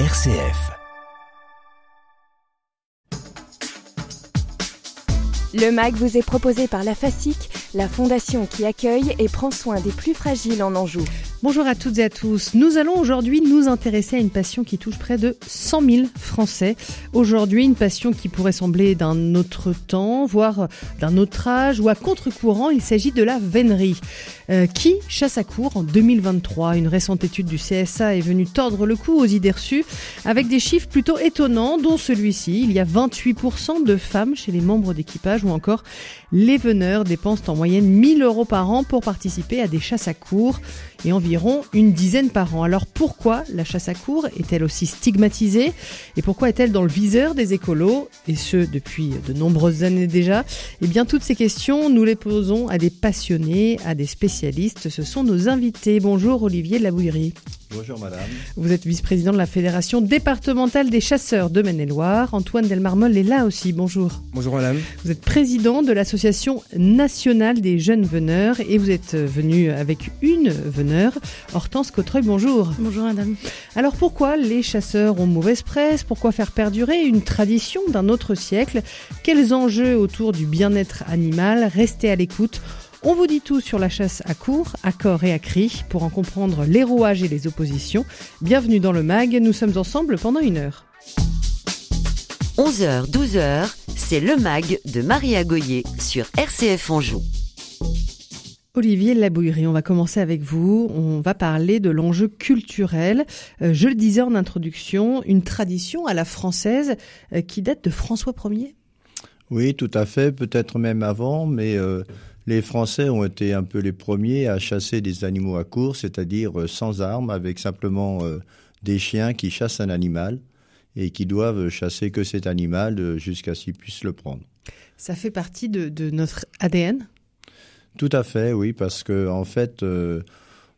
RCF. Le MAG vous est proposé par la FASIC, la fondation qui accueille et prend soin des plus fragiles en Anjou. Bonjour à toutes et à tous. Nous allons aujourd'hui nous intéresser à une passion qui touche près de 100 000 Français. Aujourd'hui, une passion qui pourrait sembler d'un autre temps, voire d'un autre âge ou à contre-courant. Il s'agit de la vénerie. Euh, qui chasse à court en 2023 Une récente étude du CSA est venue tordre le cou aux idées reçues avec des chiffres plutôt étonnants, dont celui-ci. Il y a 28% de femmes chez les membres d'équipage ou encore les veneurs dépensent en moyenne 1000 euros par an pour participer à des chasses à court et environ une dizaine par an. Alors pourquoi la chasse à court est-elle aussi stigmatisée et pourquoi est-elle dans le viseur des écolos et ce depuis de nombreuses années déjà? Eh bien toutes ces questions, nous les posons à des passionnés, à des spécialistes. Ce sont nos invités. Bonjour Olivier de la Bouillerie. Bonjour madame. Vous êtes vice-président de la Fédération départementale des chasseurs de Maine-et-Loire. Antoine Delmarmol est là aussi. Bonjour. Bonjour madame. Vous êtes président de l'Association nationale des jeunes veneurs et vous êtes venu avec une veneur, Hortense Cotreuil. Bonjour. Bonjour madame. Alors pourquoi les chasseurs ont mauvaise presse? Pourquoi faire perdurer une tradition d'un autre siècle? Quels enjeux autour du bien-être animal? Restez à l'écoute. On vous dit tout sur la chasse à court, à corps et à cri pour en comprendre les rouages et les oppositions. Bienvenue dans le MAG, nous sommes ensemble pendant une heure. 11h, 12h, c'est le MAG de Maria Goyer sur RCF Anjou. Olivier Labouillerie, on va commencer avec vous. On va parler de l'enjeu culturel. Euh, je le disais en introduction, une tradition à la française euh, qui date de François Ier. Oui, tout à fait, peut-être même avant, mais euh, les Français ont été un peu les premiers à chasser des animaux à court, c'est-à-dire sans armes, avec simplement des chiens qui chassent un animal et qui doivent chasser que cet animal jusqu'à ce qu'ils puissent le prendre. Ça fait partie de, de, notre ADN Tout à fait, oui, parce que en fait, euh,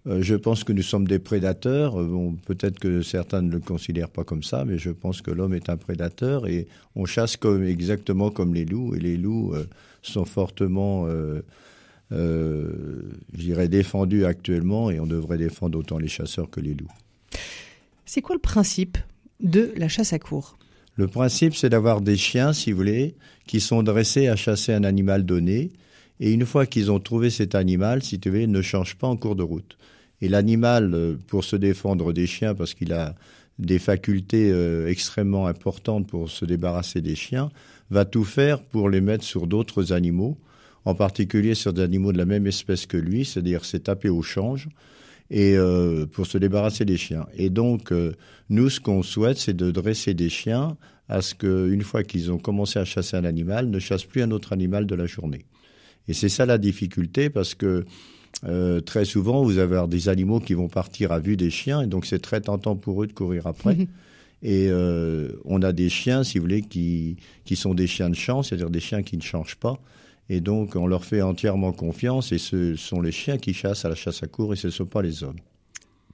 je pense que nous sommes des prédateurs. Bon, peut-être que certains ne le considèrent pas comme ça, mais je pense que l'homme est un prédateur et on chasse comme, exactement comme les loups. Et les loups euh, sont fortement, euh, euh, je dirais, défendus actuellement et on devrait défendre autant les chasseurs que les loups. C'est quoi le principe de la chasse à court Le principe, c'est d'avoir des chiens, si vous voulez, qui sont dressés à chasser un animal donné. Et une fois qu'ils ont trouvé cet animal, si tu veux, ne change pas en cours de route. Et l'animal, pour se défendre des chiens, parce qu'il a des facultés euh, extrêmement importantes pour se débarrasser des chiens, va tout faire pour les mettre sur d'autres animaux, en particulier sur des animaux de la même espèce que lui, c'est-à-dire c'est taper au change, et euh, pour se débarrasser des chiens. Et donc, euh, nous, ce qu'on souhaite, c'est de dresser des chiens à ce qu'une fois qu'ils ont commencé à chasser un animal, ne chassent plus un autre animal de la journée. Et c'est ça la difficulté, parce que euh, très souvent, vous avez des animaux qui vont partir à vue des chiens, et donc c'est très tentant pour eux de courir après. Et euh, on a des chiens, si vous voulez, qui, qui sont des chiens de champ, c'est-à-dire des chiens qui ne changent pas. Et donc, on leur fait entièrement confiance, et ce sont les chiens qui chassent à la chasse à court, et ce ne sont pas les hommes.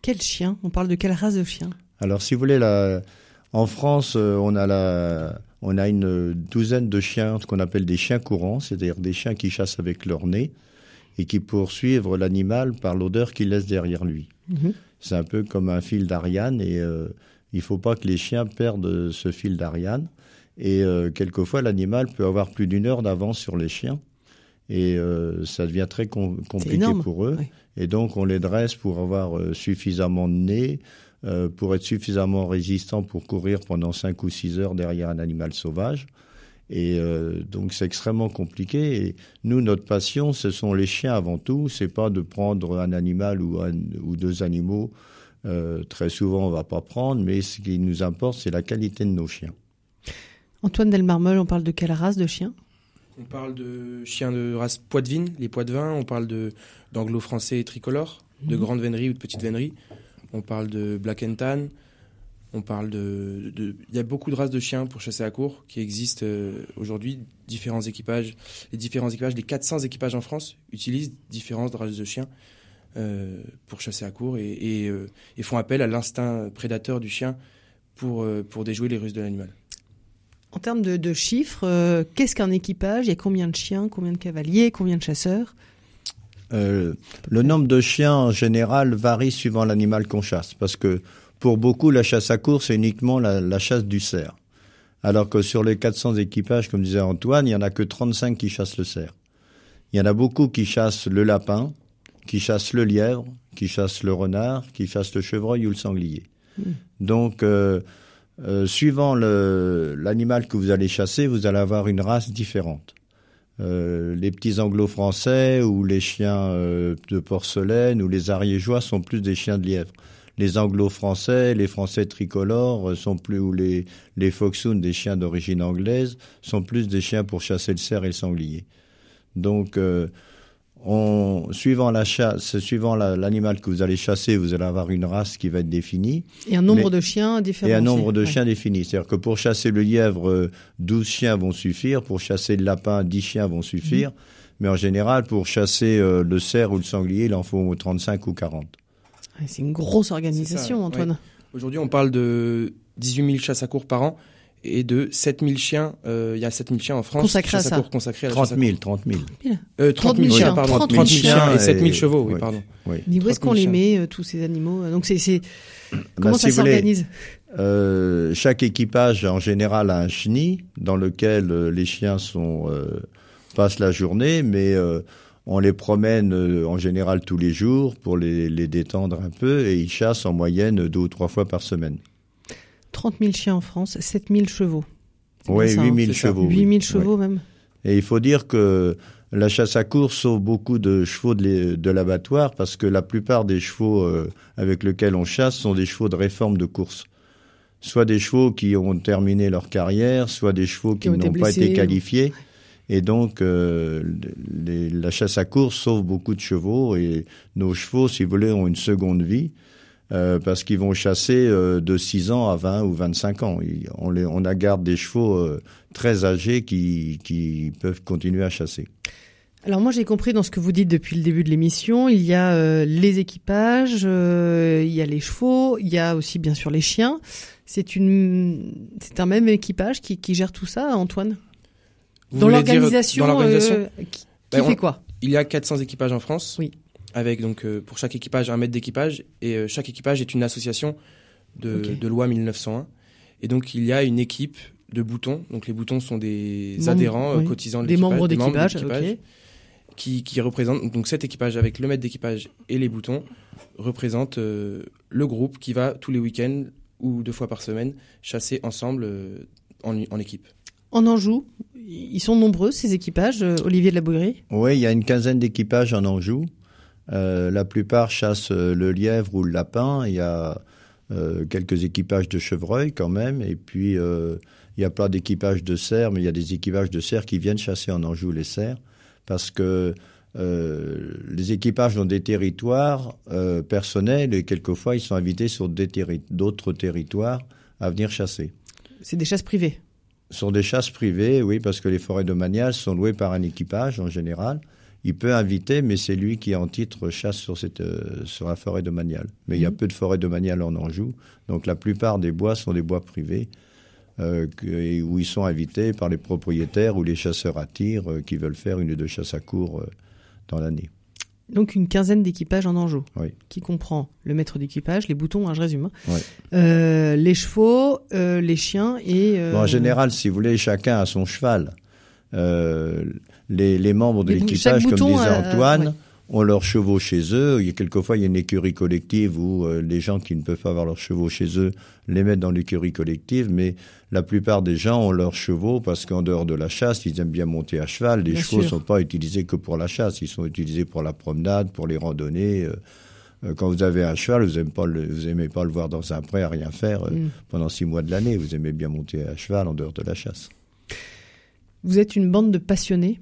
Quel chien? On parle de quelle race de chien? Alors, si vous voulez, la, en France, euh, on a, la, on a une douzaine de chiens, ce qu'on appelle des chiens courants, c'est-à-dire des chiens qui chassent avec leur nez et qui poursuivent l'animal par l'odeur qu'il laisse derrière lui. Mmh. C'est un peu comme un fil d'Ariane et euh, il ne faut pas que les chiens perdent ce fil d'Ariane. Et euh, quelquefois, l'animal peut avoir plus d'une heure d'avance sur les chiens. Et euh, ça devient très com compliqué pour eux. Oui. Et donc, on les dresse pour avoir euh, suffisamment de nez, euh, pour être suffisamment résistant pour courir pendant 5 ou 6 heures derrière un animal sauvage. Et euh, donc c'est extrêmement compliqué. Et nous, notre passion, ce sont les chiens avant tout. C'est pas de prendre un animal ou, un, ou deux animaux. Euh, très souvent, on va pas prendre, mais ce qui nous importe, c'est la qualité de nos chiens. Antoine Delmarmol, on parle de quelle race de chiens On parle de chiens de race poitevine, les poitevins. On parle de d'anglo-français et tricolore, de mmh. grande vénerie ou de petite vénerie. On parle de black and tan. On parle de, il y a beaucoup de races de chiens pour chasser à court qui existent euh, aujourd'hui. Différents équipages, les différents équipages, les 400 équipages en France utilisent différentes races de chiens euh, pour chasser à court euh, et font appel à l'instinct prédateur du chien pour, pour déjouer les ruses de l'animal. En termes de, de chiffres, qu'est-ce qu'un équipage? Il y a combien de chiens, combien de cavaliers, combien de chasseurs? Euh, le nombre de chiens en général varie suivant l'animal qu'on chasse, parce que pour beaucoup, la chasse à course, c'est uniquement la, chasse du cerf. Alors que sur les 400 équipages, comme disait Antoine, il y en a que 35 qui chassent le cerf. Il y en a beaucoup qui chassent le lapin, qui chassent le lièvre, qui chassent le renard, qui chassent le chevreuil ou le sanglier. Hmm. Donc, euh, euh, suivant l'animal que vous allez chasser, vous allez avoir une race différente. Euh, les petits anglo-français ou les chiens euh, de porcelaine ou les ariégeois sont plus des chiens de lièvre. Les anglo-français, les français tricolores euh, sont plus, ou les, les des chiens d'origine anglaise, sont plus des chiens pour chasser le cerf et le sanglier. Donc, on, suivant la chasse, suivant l'animal que vous allez chasser, vous allez avoir une race qui va être définie. Et un nombre de chiens différents. Et un nombre de chiens défini. C'est-à-dire que pour chasser le lièvre, 12 chiens vont suffire. Pour chasser le lapin, 10 chiens vont suffire. Mhm. Mais en général, pour chasser euh, le cerf ou le sanglier, il en faut 35 ou 40. C'est une grosse organisation, Antoine. Aujourd'hui, on parle de 18 000 chasses à cours par an et de 7000 chiens. Euh, il y a 7000 chiens en France. Consacrés à ça. Consacrés à 30 000, 30 000. Euh, 30 000 chiens, pardon. 30 000 chiens et 7000 chevaux, oui, pardon. Oui. Où est-ce qu'on les met, euh, tous ces animaux Donc, c'est, c'est... Bah, comment ça s'organise? euh, Chaque équipage, en général, a un chenil dans lequel euh, les chiens sont, euh, passent la journée, mais on les promène en général tous les jours pour les, les détendre un peu et ils chassent en moyenne deux ou trois fois par semaine. 30 000 chiens en France, 7 000 chevaux. Oui, 8 000 hein, chevaux. 8 000 chevaux même. Et il faut dire que la chasse à course sauve beaucoup de chevaux de l'abattoir parce que la plupart des chevaux euh, avec lesquels on chasse sont des chevaux de réforme de course. Soit des chevaux qui ont terminé leur carrière, soit des chevaux qui, n'ont pas été qualifiés. Et donc, euh, la chasse à course sauve beaucoup de chevaux et nos chevaux, si vous voulez, ont une seconde vie. Euh, parce qu'ils vont chasser euh, de 6 ans à 20 ou 25 ans. On, les, on a garde des chevaux euh, très âgés qui, qui peuvent continuer à chasser. Alors moi j'ai compris dans ce que vous dites depuis le début de l'émission, il y a les équipages, il y a les chevaux, il y a aussi bien sûr les chiens. C'est une, c'est un même équipage qui, qui, gère tout ça, Antoine? dans l'organisation, qui, ben, fait quoi? Il y a 400 équipages en France? Oui avec donc euh, pour chaque équipage un mètre d'équipage et euh, chaque équipage est une association de, de, loi 1901 et donc il y a une équipe de boutons. Donc les boutons sont des adhérents euh, cotisants de des membres d'équipage qui, qui représentent donc cet équipage avec le maître d'équipage et les boutons représente le groupe qui va tous les week-ends ou deux fois par semaine chasser ensemble en, en équipe. En Anjou, ils sont nombreux ces équipages, Olivier de la Bouillerie? Oui, il y a une quinzaine d'équipages en Anjou. Euh, la plupart chassent euh, le lièvre ou le lapin. Il y a euh, quelques équipages de chevreuil quand même. Et puis, il n'y a pas d'équipage de cerfs, mais il y a des équipages de cerfs qui viennent chasser en Anjou les cerfs. Parce que les équipages ont des territoires personnels et quelquefois ils sont invités sur d'autres territoires à venir chasser. C'est des chasses privées? Sur des chasses privées, oui, parce que les forêts domaniales sont louées par un équipage en général il peut inviter, mais c'est lui qui en titre chasse sur, cette, euh, sur la forêt domaniale. Mais il y a mhm. peu de forêts domaniales en Anjou, donc la plupart des bois sont des bois privés, euh, où ils sont invités par les propriétaires ou les chasseurs à tir euh, qui veulent faire une ou deux chasses à cours dans l'année. Donc une quinzaine d'équipages en Anjou, oui. qui comprend le maître d'équipage, les boutons, hein, je résume, hein. les chevaux, les chiens et... en général, si vous voulez, chacun a son cheval les, membres de l'équipage, comme disait Antoine, ont leurs chevaux chez eux. Il y a quelquefois il y a une écurie collective où euh, les gens qui ne peuvent pas avoir leurs chevaux chez eux les mettent dans l'écurie collective, mais la plupart des gens ont leurs chevaux parce qu'en dehors de la chasse, ils aiment bien monter à cheval. Les chevaux ne sont pas utilisés que pour la chasse, ils sont utilisés pour la promenade, pour les randonnées. Euh, euh, quand vous avez un cheval, vous n'aimez pas, le, vous aimez pas le voir dans un pré à rien faire mm. pendant six mois de l'année. Vous aimez bien monter à cheval en dehors de la chasse. Vous êtes une bande de passionnés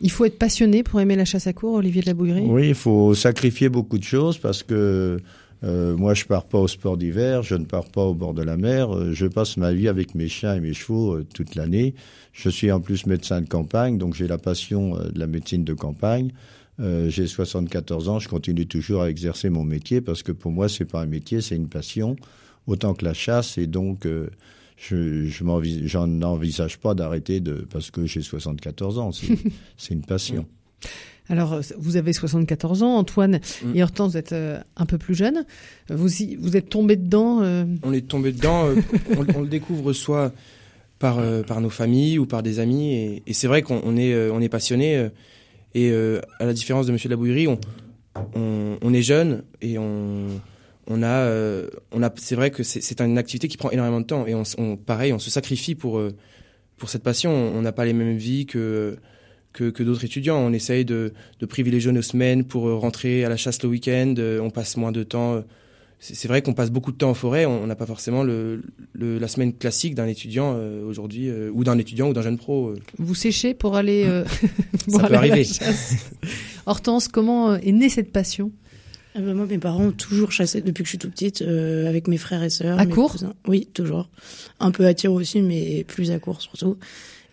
il faut être passionné pour aimer la chasse à cour, Olivier de la Bouillerie Oui, il faut sacrifier beaucoup de choses parce que euh, moi, je pars pas au sport d'hiver, je ne pars pas au bord de la mer. Euh, je passe ma vie avec mes chiens et mes chevaux euh, toute l'année. Je suis en plus médecin de campagne, donc j'ai la passion de la médecine de campagne. j'ai 74 ans, je continue toujours à exercer mon métier parce que pour moi, c'est pas un métier, c'est une passion, autant que la chasse. Et donc, je, je n'envisage pas d'arrêter de parce que j'ai 74 ans. C'est une passion. Alors, vous avez 74 ans, Antoine Mm. et Hortense, vous êtes euh, un peu plus jeune. Vous, y- vous êtes tombé dedans euh, On est tombé dedans, euh, on, on le découvre soit par, euh, par nos familles ou par des amis. Et, et c'est vrai qu'on on est, euh, on est passionné. euh, et euh, à la différence de Monsieur de la Bouillerie, on, on, on est jeune et on, on a, euh, on a c'est vrai que c'est une activité qui prend énormément de temps. Et on, pareil, on se sacrifie pour, euh, pour cette passion. On n'a pas les mêmes vies que, que, que d'autres étudiants. On essaye de, de privilégier nos semaines pour euh, rentrer à la chasse le week-end. On passe moins de temps. c'est vrai qu'on passe beaucoup de temps en forêt. On n'a pas forcément le, le- la semaine classique d'un étudiant euh, aujourd'hui, euh, ou d'un étudiant ou d'un jeune pro. euh. Vous séchez pour aller, pour Ça aller peut à la arriver. chasse. Hortense, comment est née cette passion? Ah bah, moi, mes parents ont toujours chassé depuis que je suis toute petite, euh, avec mes frères et sœurs. À mes court cousins. Oui, toujours. Un peu à tir aussi, mais plus à court surtout.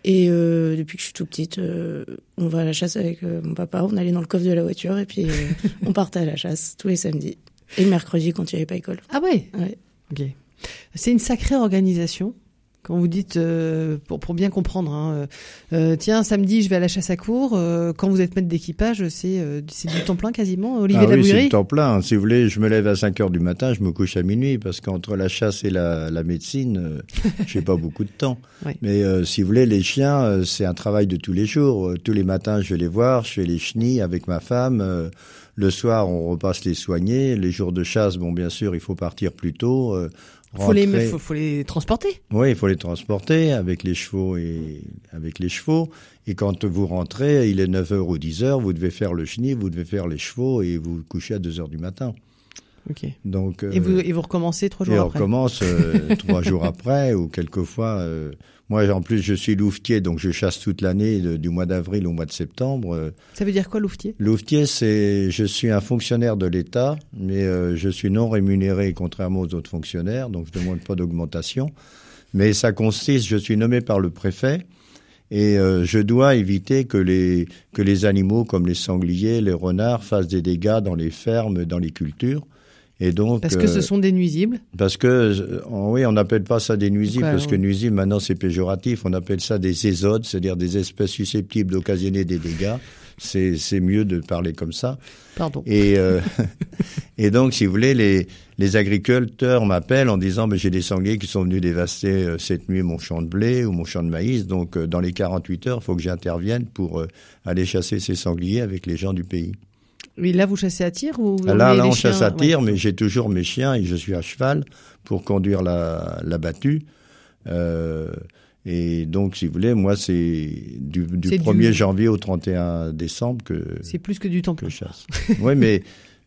Et euh, depuis que je suis toute petite, euh, on va à la chasse avec euh, mon papa. On allait dans le coffre de la voiture et puis on partait à la chasse tous les samedis. Et le mercredi quand il n'y avait pas école. Ah ouais, Ouais. Ok. C'est une sacrée organisation. Quand vous dites, euh, pour, pour bien comprendre, hein, euh, euh, tiens, samedi, je vais à la chasse à cour. euh, quand vous êtes maître d'équipage, c'est du temps plein quasiment, Olivier Ah oui, c'est le temps plein. Si vous voulez, je me lève à 5 heures du matin, je me couche à minuit, parce qu'entre la chasse et la, la médecine, j'ai pas beaucoup de temps. Oui. Mais si vous voulez, les chiens, c'est un travail de tous les jours. Tous les matins, je vais les voir, je fais les chenilles avec ma femme. le soir, on repasse les soigner. Les jours de chasse, bon, bien sûr, il faut partir plus tôt. Euh, faut les, faut, faut les transporter. oui, il faut les transporter avec les chevaux et avec les chevaux. Et quand vous rentrez, il est 9h ou 10h, vous devez faire le chenil, vous devez faire les chevaux et vous couchez à 2h du matin. Ok. Donc, Et euh, vous, et vous recommencez trois jours et on après. recommence euh, trois jours après ou quelquefois. euh, moi, en plus, je suis louvetier, donc je chasse toute l'année, du mois d'avril au mois de septembre. Euh, Ça veut dire quoi, louvetier? Louvetier, c'est, je suis un fonctionnaire de l'État, mais euh, je suis non rémunéré, contrairement aux autres fonctionnaires, donc je ne demande pas d'augmentation. Mais ça consiste, je suis nommé par le préfet, et euh, je dois éviter que les que les animaux comme les sangliers, les renards fassent des dégâts dans les fermes, dans les cultures. Et donc, Parce que euh, ce sont des nuisibles. parce que, euh, oui, on n'appelle pas ça des nuisibles, Pourquoi, parce que nuisibles, maintenant, c'est péjoratif. On appelle ça des ésodes, c'est-à-dire des espèces susceptibles d'occasionner des dégâts. C'est, mieux de parler comme ça. Pardon. Et, euh, et donc, si vous voulez, les, les agriculteurs m'appellent en disant, ben, j'ai des sangliers qui sont venus dévaster euh, cette nuit mon champ de blé ou mon champ de maïs. Donc, euh, dans les 48 heures, il faut que j'intervienne pour euh, aller chasser ces sangliers avec les gens du pays. Oui, là, vous chassez à tir ou vous Là, là, on chasse à tir, Ouais. mais j'ai toujours mes chiens et je suis à cheval pour conduire la, la battue. Euh, et donc, si vous voulez, moi, c'est du, du C'est 1er du- janvier au 31 décembre que, C'est plus que du temps que je chasse. oui, mais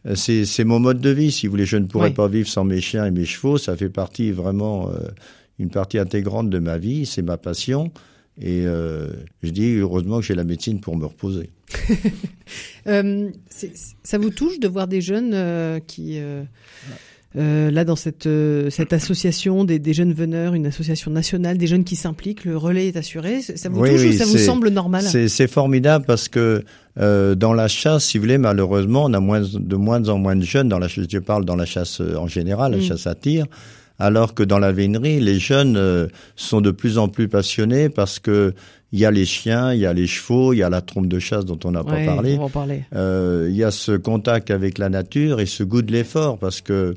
euh, c'est c'est mon mode de vie. Si vous voulez, je ne pourrais Oui. pas vivre sans mes chiens et mes chevaux. Ça fait partie vraiment, euh, une partie intégrante de ma vie. C'est ma passion. Et euh, je dis heureusement que j'ai la médecine pour me reposer. Euh, ça vous touche de voir des jeunes euh, qui, là, dans cette, cette association des, des jeunes veneurs, une association nationale, des jeunes qui s'impliquent, le relais est assuré. Ça vous Oui, touche oui, ou ça vous semble normal? C'est formidable parce que dans la chasse, si vous voulez, malheureusement, on a moins, de moins en moins de jeunes dans la chasse. Je parle dans la chasse en général, la Mm. chasse à tir. Alors que dans la vénerie, les jeunes euh, sont de plus en plus passionnés parce que il y a les chiens, il y a les chevaux, il y a la trompe de chasse dont on n'a Ouais, pas parlé. On va en parler. Euh, il y a ce contact avec la nature et ce goût de l'effort parce que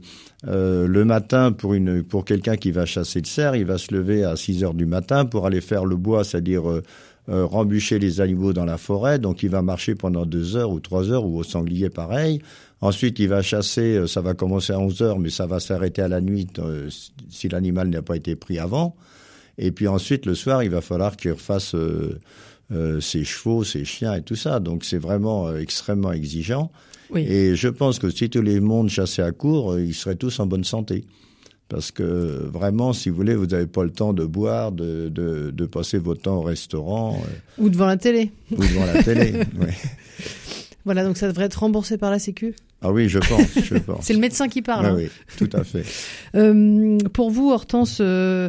euh, le matin pour une pour quelqu'un qui va chasser le cerf, il va se lever à 6 heures du matin pour aller faire le bois, c'est-à-dire euh, euh, rembûcher les animaux dans la forêt. Donc il va marcher pendant deux heures ou trois heures ou au sanglier pareil. Ensuite, il va chasser, euh, ça va commencer à 11 heures, mais ça va s'arrêter à la nuit euh, si l'animal n'a pas été pris avant. Et puis ensuite, le soir, il va falloir qu'il refasse euh, ses chevaux, ses chiens et tout ça. Donc c'est vraiment extrêmement exigeant. Oui. Et je pense que si tous les mondes chassaient à court, ils seraient tous en bonne santé. Parce que vraiment, si vous voulez, vous n'avez pas le temps de boire, de, de, de passer votre temps au restaurant euh, Ou devant la télé. ou devant la télé. Ouais. Voilà, donc ça devrait être remboursé par la Sécu. Ah oui, je pense, je pense. C'est le médecin qui parle. hein. Oui, oui, tout à fait. Euh, pour vous, Hortense, euh,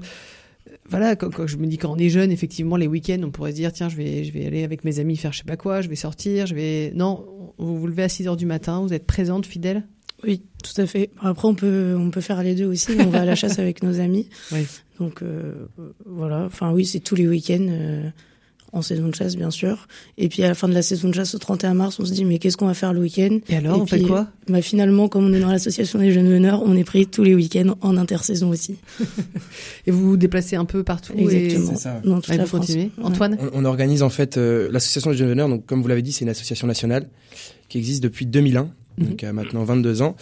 voilà, quand, quand je me dis quand on est jeune, effectivement, les week-ends, on pourrait se dire tiens, je vais, je vais aller avec mes amis faire je sais pas quoi, je vais sortir, je vais. Non, vous vous levez à 6 heures du matin, vous êtes présente, fidèle? Oui, tout à fait. Après, on peut, on peut faire les deux aussi. On va à la chasse avec nos amis. Oui. Donc, euh, voilà. Enfin, oui, c'est tous les week-ends. euh, en saison de chasse bien sûr. Et puis à la fin de la saison de chasse au 31 mars, on se dit mais qu'est-ce qu'on va faire le week-end? Et alors, on puis, fait quoi? bah, Finalement, comme on est dans l'association des jeunes veneurs, on est pris tous les week-ends en intersaison aussi. et vous vous déplacez un peu partout Exactement. C'est ça. Dans toute et la France. continuez? Ouais. Antoine? On, on organise en fait euh, l'association des jeunes veneurs. Donc, comme vous l'avez dit, c'est une association nationale qui existe depuis 2001, Donc à maintenant 22 ans,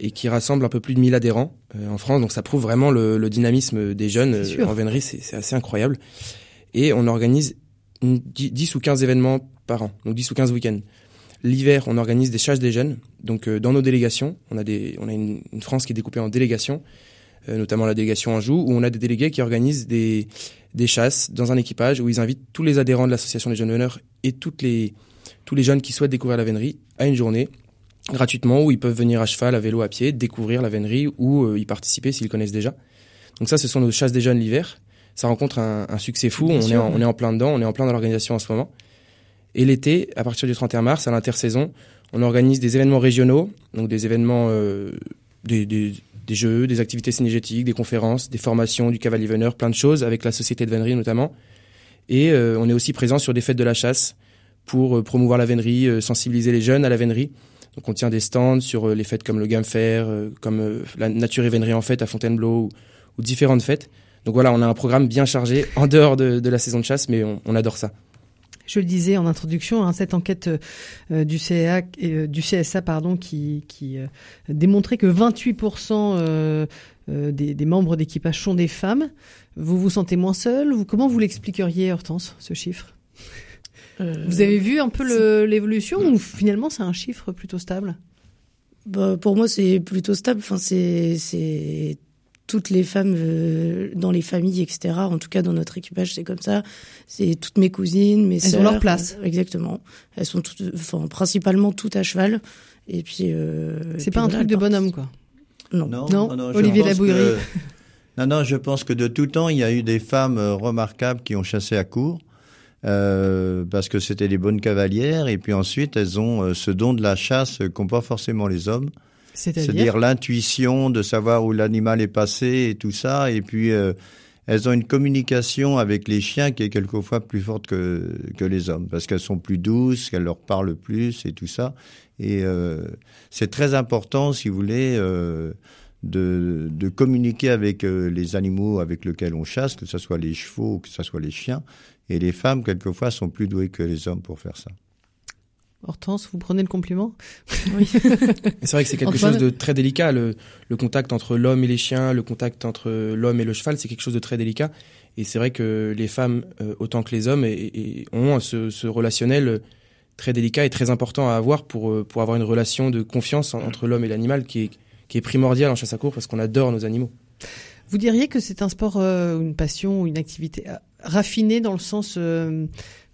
et qui rassemble un peu plus de 1000 adhérents euh, en France. Donc, ça prouve vraiment le, le dynamisme des jeunes euh, en vénerie. C'est c'est assez incroyable. Et on organise une- 10, 10 ou 15 événements par an, donc 10 ou 15 week-ends. L'hiver, on organise des chasses des jeunes. Donc, euh, dans nos délégations, on a des, on a une, une France qui est découpée en délégations, euh, notamment la délégation Anjou, où on a des délégués qui organisent des, des chasses dans un équipage où ils invitent tous les adhérents de l'association des jeunes veneurs et toutes les, tous les jeunes qui souhaitent découvrir la vénerie à une journée gratuitement où ils peuvent venir à cheval, à vélo, à pied, découvrir la vénerie ou euh, y participer s'ils connaissent déjà. Donc ça, ce sont nos chasses des jeunes l'hiver. Ça rencontre un, un succès fou. On est, en, on est en plein dedans. On est en plein dans l'organisation en ce moment. Et l'été, à partir du 31 mars, à l'intersaison, on organise des événements régionaux, donc des événements, euh, des, des, des jeux, des activités synergétiques, des conférences, des formations, du cavalier veneur, plein de choses avec la société de vénerie notamment. Et euh, on est aussi présent sur des fêtes de la chasse pour euh, promouvoir la vénerie, euh, sensibiliser les jeunes à la vénerie. On tient des stands sur euh, les fêtes comme le Fair, euh, comme euh, la Nature et Vénerie en fête à Fontainebleau ou, différentes fêtes. Donc voilà, on a un programme bien chargé en dehors de, la saison de chasse, mais on, adore ça. Je le disais en introduction, hein, cette enquête du, CA, du CSA pardon, qui, démontrait que 28% euh, euh, des, des membres d'équipage sont des femmes. Vous vous sentez moins seul vous, Comment vous l'expliqueriez, Hortense, ce chiffre? Euh, Vous avez vu un peu l'évolution ou finalement c'est un chiffre plutôt stable? Bah, Pour moi, c'est plutôt stable. Enfin, c'est toutes les femmes euh, dans les familles, etc. En tout cas, dans notre équipage, c'est comme ça. C'est toutes mes cousines, mes Elles ont sœurs. leur place. euh, Exactement. Elles sont toutes, enfin, principalement toutes à cheval. Et puis. euh, C'est puis pas un voilà, truc de bonhomme, quoi. Non. Non, je Olivier Labouillerie. que- Non, non, je pense que de tout temps, il y a eu des femmes remarquables qui ont chassé à court. Euh, parce que c'était des bonnes cavalières et puis ensuite elles ont euh, ce don de la chasse qu'ont pas forcément les hommes C'est-à-dire l'intuition de savoir où l'animal est passé et tout ça. Et puis, euh, elles ont une communication avec les chiens qui est quelquefois plus forte que, que les hommes, parce qu'elles sont plus douces, qu'elles leur parlent plus et tout ça. Et euh, c'est très important, si vous voulez, euh, de, de communiquer avec les animaux avec lesquels on chasse, que ce soit les chevaux ou que ce soit les chiens. Et les femmes, quelquefois, sont plus douées que les hommes pour faire ça. Hortense, vous prenez le compliment? Et c'est vrai que c'est quelque Antoine chose de très délicat. Le, le contact entre l'homme et les chiens, le contact entre l'homme et le cheval, c'est quelque chose de très délicat. Et c'est vrai que les femmes, euh, autant que les hommes, et, et ont ce, ce relationnel très délicat et très important à avoir pour, euh, pour avoir une relation de confiance en- entre l'homme et l'animal qui est, qui est primordiale en chasse à court parce qu'on adore nos animaux. Vous diriez que c'est un sport, euh, une passion, une activité raffinée dans le sens, euh,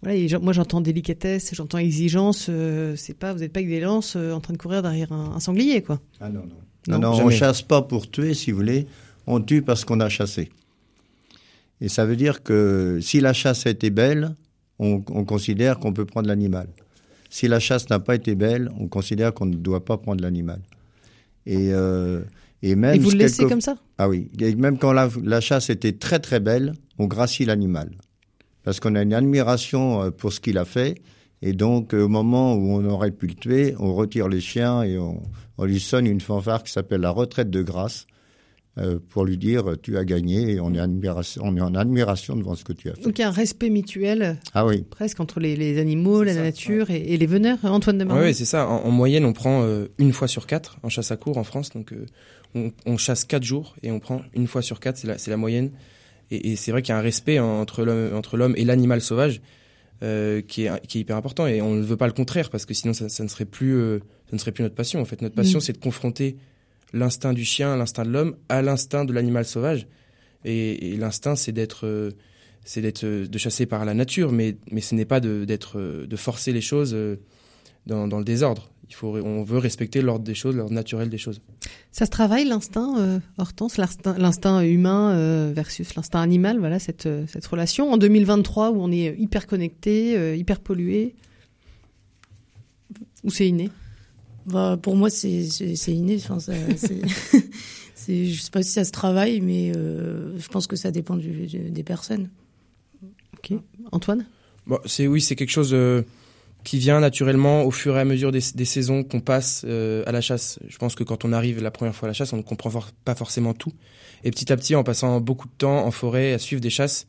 voilà, et moi j'entends délicatesse, j'entends exigence. euh, c'est pas, vous n'êtes pas avec des lances euh, en train de courir derrière un, un sanglier, quoi. Ah non, non. Non, Non, non, on chasse pas pour tuer, si vous voulez. On tue parce qu'on a chassé. Et ça veut dire que si la chasse a été belle, on, on considère qu'on peut prendre l'animal. Si la chasse n'a pas été belle, on considère qu'on ne doit pas prendre l'animal. Et, euh, et même et vous le laissez comme ça Ah oui, et même quand la, la chasse était très très belle, on gracie l'animal. Parce qu'on a une admiration euh, pour ce qu'il a fait. Et donc, euh, au moment où on aurait pu le tuer, on retire les chiens et on, on lui sonne une fanfare qui s'appelle la retraite de grâce euh, pour lui dire tu as gagné et on est, admiration, on est en admiration devant ce que tu as fait. Donc il y a un respect mutuel Ah oui, presque entre les, les animaux, la ça, nature et, et les veneurs. Antoine de Oui, c'est ça. En, en moyenne, on prend euh, une fois sur quatre en chasse à court en France. Donc, euh, on, on chasse quatre jours et on prend une fois sur quatre. C'est la, moyenne. Et, et c'est vrai qu'il y a un respect entre l'homme, et l'animal sauvage euh, qui, est, qui est hyper important. Et on ne veut pas le contraire parce que sinon, ça, ça ne serait plus, euh, ça ne serait plus notre passion. En fait, notre passion, Mm. c'est de confronter l'instinct du chien, l'instinct de l'homme, à l'instinct de l'animal sauvage. Et, et l'instinct, c'est d'être, euh, c'est d'être, de chasser par la nature, mais, mais ce n'est pas de, d'être, de forcer les choses. dans, dans le désordre. Il faut, on veut respecter l'ordre des choses, l'ordre naturel des choses. Ça se travaille l'instinct, euh, Hortense, l'instinct, humain euh, versus l'instinct animal, voilà cette, euh, cette relation. En 2023 où on est hyper connecté, euh, hyper pollué, où c'est inné? Bah, pour moi, c'est inné. Enfin, ça, c'est, je sais pas si ça se travaille, mais euh, je pense que ça dépend du, du- des personnes. Ok. Antoine? Bon, c'est oui, c'est quelque chose euh, qui vient naturellement au fur et à mesure des, des saisons qu'on passe euh, à la chasse. Je pense que quand on arrive la première fois à la chasse, on ne comprend for- pas forcément tout. Et petit à petit, en passant beaucoup de temps en forêt à suivre des chasses,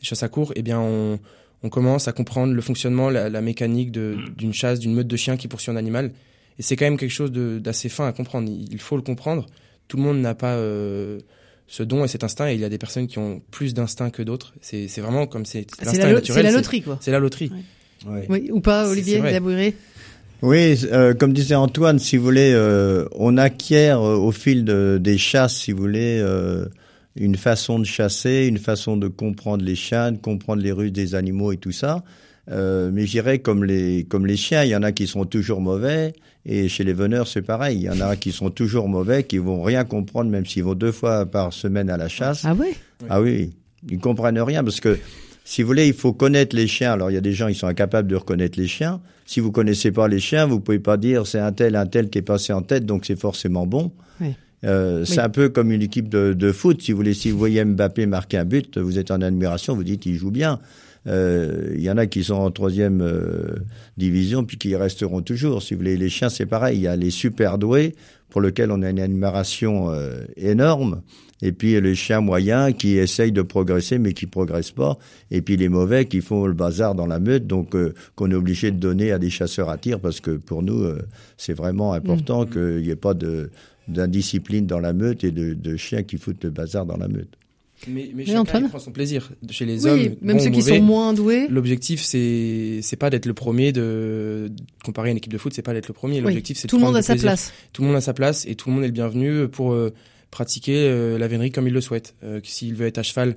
des chasses à cours, eh bien, on, on commence à comprendre le fonctionnement, la, la mécanique d'une chasse, d'une meute de chiens qui poursuit un animal. Et c'est quand même quelque chose d'assez fin à comprendre. Il faut le comprendre. Tout le monde n'a pas euh, ce don et cet instinct. Et il y a des personnes qui ont plus d'instinct que d'autres. C'est vraiment comme c'est C'est l'instinct naturel. c'est la loterie, quoi. C'est la loterie. Ouais. Oui, ou pas, Olivier. Labouiré Oui, euh, comme disait Antoine, si vous voulez, euh, on acquiert euh, au fil de, des chasses, si vous voulez, euh, une façon de chasser, une façon de comprendre les chiens, de comprendre les ruses des animaux et tout ça. Euh, mais je dirais comme les comme les chiens, il y en a qui sont toujours mauvais et chez les veneurs c'est pareil. Il y en a qui sont toujours mauvais, qui vont rien comprendre même s'ils vont deux fois par semaine à la chasse. Ah ouais? Ah oui, ils comprennent rien parce que si vous voulez, il faut connaître les chiens. Alors il y a des gens ils sont incapables de reconnaître les chiens. Si vous connaissez pas les chiens, vous pouvez pas dire c'est un tel un tel qui est passé en tête donc c'est forcément bon. Oui. Euh, C'est un peu comme une équipe de, de foot. Si vous voulez, si vous voyez Mbappé marquer un but, vous êtes en admiration, vous dites il joue bien. Euh, Il y en a qui sont en troisième euh, division puis qui y resteront toujours. Si vous voulez, les chiens c'est pareil. Il y a les super doués pour lesquels on a une admiration euh, énorme. Et puis les chiens moyens qui essayent de progresser mais qui progressent pas. Et puis les mauvais qui font le bazar dans la meute, donc euh, qu'on est obligé de donner à des chasseurs à tir parce que pour nous euh, c'est vraiment important qu'il n'y ait pas de d'indiscipline dans la meute et de, de chiens qui foutent le bazar dans la meute. Mais, mais Oui, chacun Antoine prend son plaisir. Chez les Oui, hommes, même ceux ou qui sont moins doués. L'objectif, c'est c'est pas d'être le premier de comparer à une équipe de foot, c'est pas d'être le premier. Oui, L'objectif, c'est de Tout le monde a sa plaisir. place. Tout le monde a sa place et tout le monde est le bienvenu pour euh, pratiquer euh, la vénerie comme il le souhaite. Euh, S'il veut être à cheval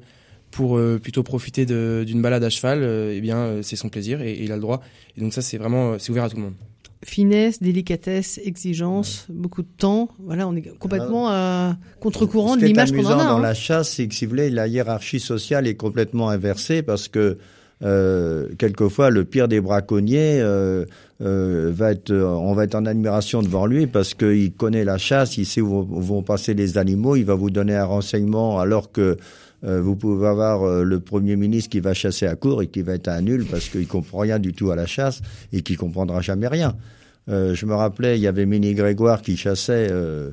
pour euh, plutôt profiter d'une balade à cheval, euh, eh bien, euh, c'est son plaisir et, et il a le droit. Et donc ça, c'est vraiment, euh, c'est ouvert à tout le monde. Finesse, délicatesse, exigence, beaucoup de temps. Voilà, on est complètement à contre-courant Ce de l'image qu'on en amusant a. dans hein. la chasse, c'est que si vous voulez, la hiérarchie sociale est complètement inversée parce que euh, quelquefois le pire des braconniers euh, euh, va être, euh, on va être en admiration devant lui parce qu'il connaît la chasse, il sait où vont passer les animaux, il va vous donner un renseignement alors que euh, vous pouvez avoir euh, le premier ministre qui va chasser à court et qui va être un nul parce qu'il comprend rien du tout à la chasse et qui comprendra jamais rien. Euh, je me rappelais, il y avait Minnie Grégoire qui chassait euh,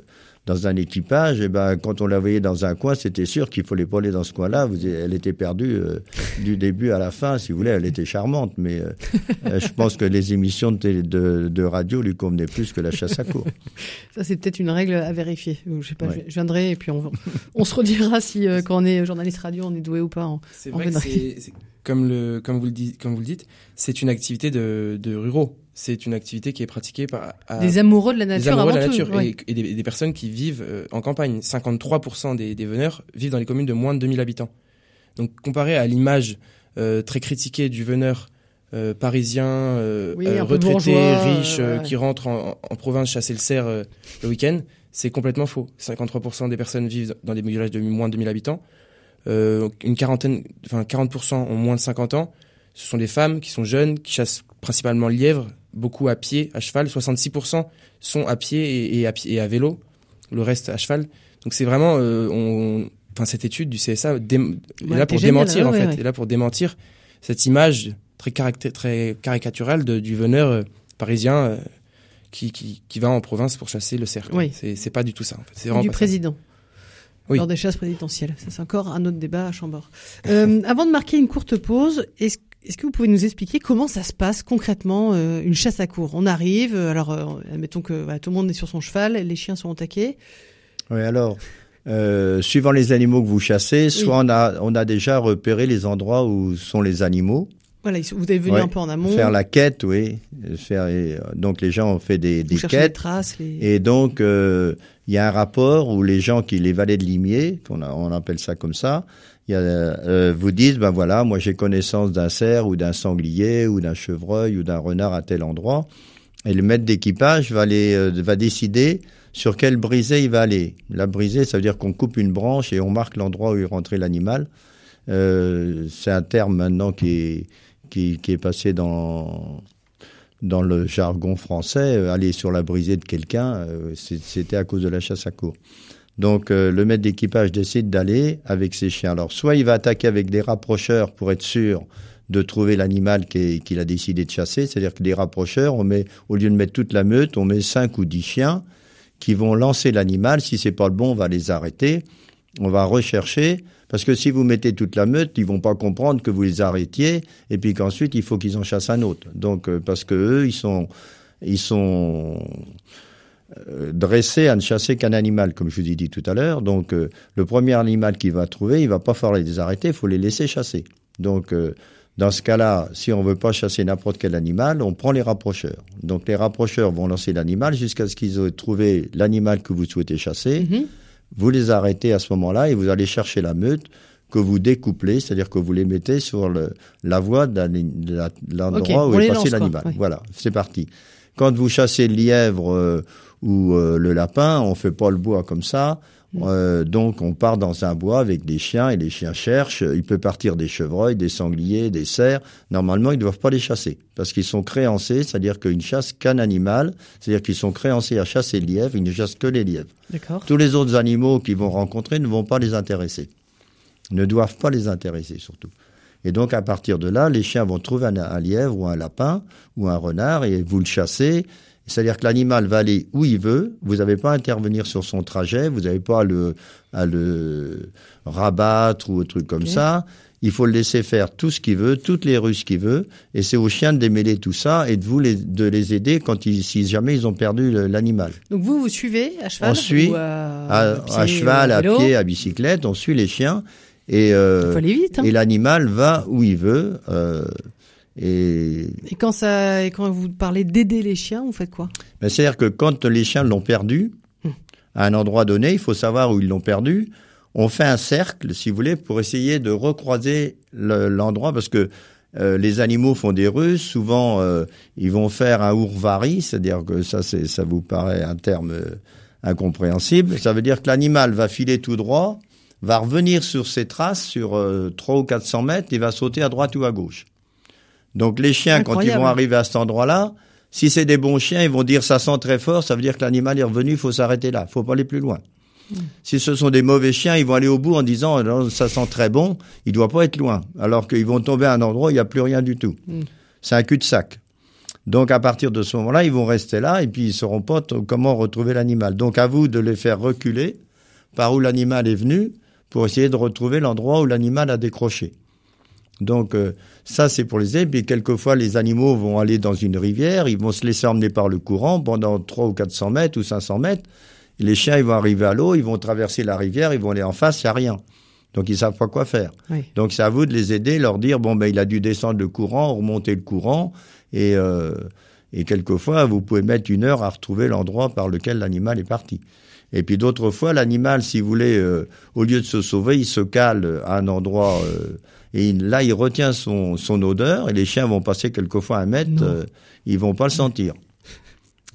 dans un équipage. Et ben, quand on la voyait dans un coin, c'était sûr qu'il fallait pas aller dans ce coin-là. Elle était perdue euh, du début à la fin, si vous voulez. Elle était charmante, mais euh, euh, je pense que les émissions de, télé- de, de radio lui convenaient plus que la chasse à court. Ça, c'est peut-être une règle à vérifier. Je sais pas, Ouais. je- je viendrai et puis on, on se redira si, euh, quand on est journaliste radio, on est doué ou pas. en- vrai que comme le comme vous le dites comme vous le dites, c'est une activité de, de ruraux. C'est une activité qui est pratiquée par à- Des amoureux de la des nature amoureux avant de la tout. nature ouais. et, et des, et des personnes qui vivent euh, en campagne. 53% des, des veneurs vivent dans les communes de moins de 2000 habitants. Donc comparé à l'image euh, très critiquée du veneur euh, parisien, Oui, retraité, riche, ouais. qui rentre en, en province chasser le cerf le week-end, c'est complètement faux. 53% des personnes vivent dans des villages de moins de 2000 habitants. Une quarantaine, enfin 40% ont moins de 50 ans. Ce sont des femmes qui sont jeunes, qui chassent principalement le lièvre, beaucoup à pied, à cheval. 66% sont à pied et, et à, pied- et à vélo, le reste à cheval. Donc c'est vraiment, euh, on, enfin cette étude du CSA est là pour génial, démentir ouais, en fait, ouais. est là pour démentir cette image très très caricaturale de- du veneur euh, parisien euh, qui, qui, qui va en province pour chasser le cerf. Oui. C'est pas du tout ça. En fait. C'est vraiment du ça. président. Oui. Lors des chasses présidentielles. Ça, c'est encore un autre débat à Chambord. Euh, avant de marquer une courte pause, est-ce est-ce que vous pouvez nous expliquer comment ça se passe concrètement euh, une chasse à court On arrive, euh, alors euh, admettons que voilà, tout le monde est sur son cheval, les chiens sont au taquet. Oui, alors, euh, suivant les animaux que vous chassez, soit on, a, on a déjà repéré les endroits où sont les animaux. Voilà, vous êtes venu Ouais, un peu en amont, Faire la quête, oui. Faire, donc les gens ont fait des, quêtes. traces, les... Et donc, euh, il y a un rapport où les gens qui, les valets de limier, qu'on on appelle ça comme ça, il y a, euh, vous disent, ben voilà, moi j'ai connaissance d'un cerf ou d'un sanglier ou d'un chevreuil ou d'un renard à tel endroit. Et le maître d'équipage va, les, euh, va décider sur quelle brisée il va aller. La brisée, ça veut dire qu'on coupe une branche et on marque l'endroit où est rentré l'animal. C'est un terme maintenant qui est, qui, est passé dans, dans le jargon français. Euh, aller sur la brisée de quelqu'un, euh, c'était à cause de la chasse à court. Donc euh, le maître d'équipage décide d'aller avec ses chiens. Alors soit il va attaquer avec des rapprocheurs pour être sûr de trouver l'animal qu'il a décidé de chasser. C'est-à-dire que les rapprocheurs, on met, au lieu de mettre toute la meute, on met cinq ou dix chiens qui vont lancer l'animal. Si c'est pas le bon, on va les arrêter. On va rechercher. Parce que si vous mettez toute la meute, ils vont pas comprendre que vous les arrêtiez et puis qu'ensuite il faut qu'ils en chassent un autre. Donc euh, parce que eux, ils sont euh, dressés à ne chasser qu'un animal, comme je vous ai dit tout à l'heure. Donc euh, le premier animal qu'il va trouver, il va pas falloir les arrêter, il faut les laisser chasser. Donc dans ce cas-là, si on veut pas chasser n'importe quel animal, on prend les rapprocheurs. Donc les rapprocheurs vont lancer l'animal jusqu'à ce qu'ils aient trouvé l'animal que vous souhaitez chasser. Mhm. Vous les arrêtez à ce moment-là et vous allez chercher la meute que vous découplez, c'est-à-dire que vous les mettez sur le, la voie de l'endroit où est passé l'animal. Voilà, c'est parti. Quand vous chassez le lièvre euh, ou euh, le lapin, on fait pas le bois comme ça. Euh, donc on part dans un bois avec des chiens et les chiens cherchent. Il peut partir des chevreuils, des sangliers, des cerfs. Normalement, ils ne doivent pas les chasser parce qu'ils sont créancés, c'est-à-dire qu'ils ne chassent qu'un animal, c'est-à-dire qu'ils sont créancés à chasser le lièvre, ils ne chassent que les lièvres. Tous les autres animaux qu'ils vont rencontrer ne vont pas les intéresser, ne doivent pas les intéresser surtout. Et donc à partir de là, les chiens vont trouver un lièvre ou un lapin ou un renard et vous le chassez c'est-à-dire que l'animal va aller où il veut, vous n'avez pas à intervenir sur son trajet, vous n'avez pas à le, à le rabattre ou un truc comme ça. Il faut le laisser faire tout ce qu'il veut, toutes les ruses qu'il veut, et c'est aux chiens de démêler tout ça et de vous les, de les aider quand ils, si jamais ils ont perdu l'animal. Donc vous, vous suivez à cheval On suit à, cheval, à, pied, à bicyclette, on suit les chiens et, euh, hein. et l'animal va où il veut. Euh, et, quand ça, et quand vous parlez d'aider les chiens, vous faites quoi? Ben, C'est-à-dire que quand les chiens l'ont perdu, hum. à un endroit donné, il faut savoir où ils l'ont perdu. On fait un cercle, si vous voulez, pour essayer de recroiser l'endroit, parce que euh, les animaux font des ruses. Souvent, euh, ils vont faire un ourvari, c'est-à-dire que ça, ça vous paraît un terme euh, incompréhensible. Ça veut dire que l'animal va filer tout droit, va revenir sur ses traces sur 300 ou 400 mètres et va sauter à droite ou à gauche. Donc les chiens, quand ils vont arriver à cet endroit-là, si c'est des bons chiens, ils vont dire ça sent très fort, ça veut dire que l'animal est revenu, il faut s'arrêter là, il faut pas aller plus loin. Hmm. Si ce sont des mauvais chiens, ils vont aller au bout en disant ça sent très bon, il doit pas être loin, alors qu'ils vont tomber à un endroit où il n'y a plus rien du tout. Hmm. C'est un cul-de-sac. Donc à partir de ce moment-là, ils vont rester là et puis ils sauront pas comment retrouver l'animal. Donc à vous de les faire reculer par où l'animal est venu pour essayer de retrouver l'endroit où l'animal a décroché. Donc euh, ça c'est pour les aides. Et quelquefois les animaux vont aller dans une rivière, ils vont se laisser emmener par le courant pendant 300 ou 400 mètres ou 500 mètres. les chiens ils vont arriver à l'eau, ils vont traverser la rivière, ils vont aller en face, il n'y a rien. Donc ils savent pas quoi faire. Donc c'est à vous de les aider, leur dire bon ben il a dû descendre le courant, remonter le courant et euh, et quelquefois vous pouvez mettre une heure à retrouver l'endroit par lequel l'animal est parti. Et puis d'autres fois, l'animal, si vous voulez, euh, au lieu de se sauver, il se cale à un endroit euh, et là, il retient son, son odeur et les chiens vont passer quelquefois un mètre, euh, ils vont pas le sentir.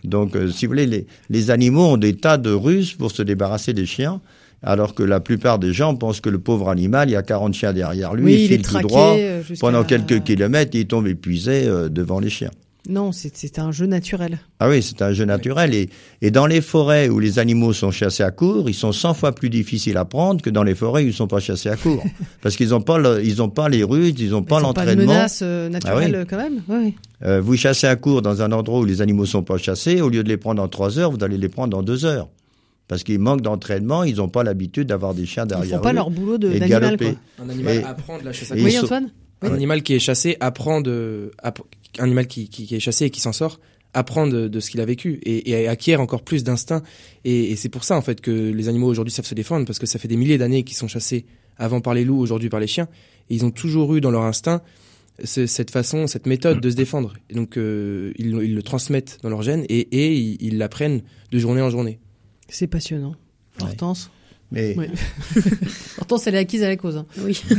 Donc, euh, si vous voulez, les, les animaux ont des tas de ruses pour se débarrasser des chiens, alors que la plupart des gens pensent que le pauvre animal, il y a 40 chiens derrière lui, il, file tout droit, pendant quelques kilomètres, il tombe épuisé devant les chiens. Non, c'est un jeu naturel. Ah oui, c'est un jeu naturel. Et, et dans les forêts où les animaux sont chassés à court, ils sont 100 fois plus difficiles à prendre que dans les forêts où ils sont pas chassés à court. Parce qu'ils n'ont pas, ils ont pas les ruses, ils n'ont pas l'entraînement. Pas de menace euh, naturelle ah quand même. Oui. Euh, vous chassez à court dans un endroit où les animaux sont pas chassés, au lieu de les prendre en 3 heures, vous allez les prendre en 2 heures. Parce qu'ils manquent d'entraînement, ils n'ont pas l'habitude d'avoir des chiens derrière eux. Ils font pas leur boulot d'animal. Un animal apprend de la chasse à court. Oui, Antoine Un animal qui est chassé apprend de, un animal qui, qui, est chassé et qui s'en sort apprend de, ce qu'il a vécu et, et, acquiert encore plus d'instinct. Et, et c'est pour ça en fait que les animaux aujourd'hui savent se défendre parce que ça fait des milliers d'années qu'ils sont chassés avant par les loups, aujourd'hui par les chiens. Et ils ont toujours eu dans leur instinct cette façon, cette méthode de se défendre. Et donc euh, ils, ils, le transmettent dans leur gène et, et ils l'apprennent de journée en journée. C'est passionnant. Hortense. Mais Hortense, elle est acquise à la cause. Hein. Oui.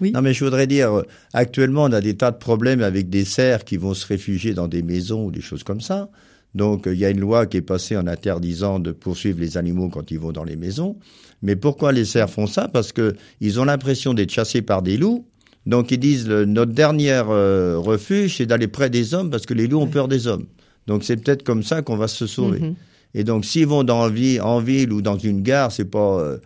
Non, mais je voudrais dire, actuellement, on a des tas de problèmes avec des cerfs qui vont se réfugier dans des maisons ou des choses comme ça. Donc, il y a une loi qui est passée en interdisant de poursuivre les animaux quand ils vont dans les maisons. Mais pourquoi les cerfs font ça? Parce que ils ont l'impression d'être chassés par des loups. Donc, ils disent notre dernier euh, refuge, c'est d'aller près des hommes parce que les loups ont peur des hommes. Donc, c'est peut-être comme ça qu'on va se sauver. Mhm. Et donc, s'ils vont dans vie, en ville ou dans une gare, c'est pas euh,